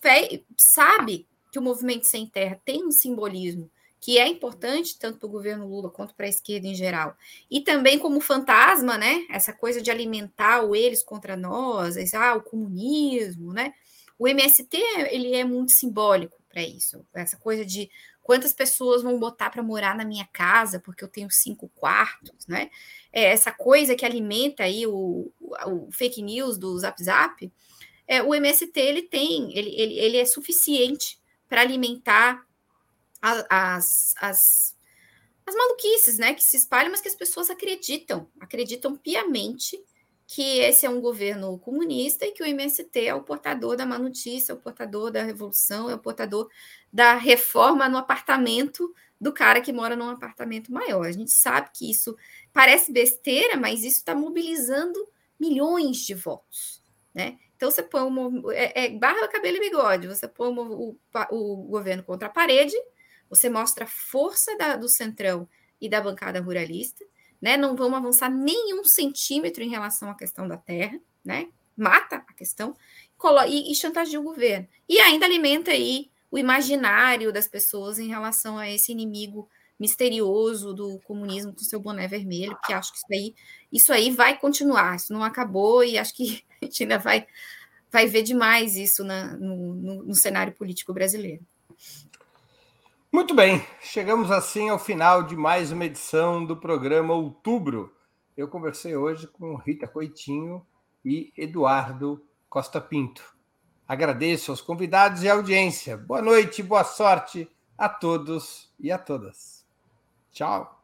sabe que o movimento sem terra tem um simbolismo que é importante tanto para o governo Lula quanto para a esquerda em geral. E também como fantasma, né? Essa coisa de alimentar o eles contra nós, ah, o comunismo, né? O MST ele é muito simbólico para isso. Essa coisa de quantas pessoas vão botar para morar na minha casa porque eu tenho cinco quartos, né? É essa coisa que alimenta aí o, o, fake news do Zap Zap. É, o MST ele tem, ele, ele, ele é suficiente para alimentar as, as, as maluquices, né, que se espalham, mas que as pessoas acreditam, acreditam piamente que esse é um governo comunista e que o MST é o portador da má notícia, é o portador da revolução, é o portador da reforma no apartamento do cara que mora num apartamento maior. A gente sabe que isso parece besteira, mas isso está mobilizando milhões de votos, né? Então você põe é, é barba, cabelo e bigode, você põe o, o governo contra a parede você mostra a força da, do Centrão e da bancada ruralista, né? Não vamos avançar nenhum centímetro em relação à questão da terra, né? Mata a questão e, e chantageia o governo. E ainda alimenta aí o imaginário das pessoas em relação a esse inimigo misterioso do comunismo com seu boné vermelho, que acho que isso aí, isso aí vai continuar, isso não acabou e acho que a gente ainda vai, vai ver demais isso na, no, no, no cenário político brasileiro. Muito bem, chegamos assim ao final de mais uma edição do programa Outubro. Eu conversei hoje com Rita Coitinho e Eduardo Costa Pinto. Agradeço aos convidados e à audiência. Boa noite, boa sorte a todos e a todas. Tchau.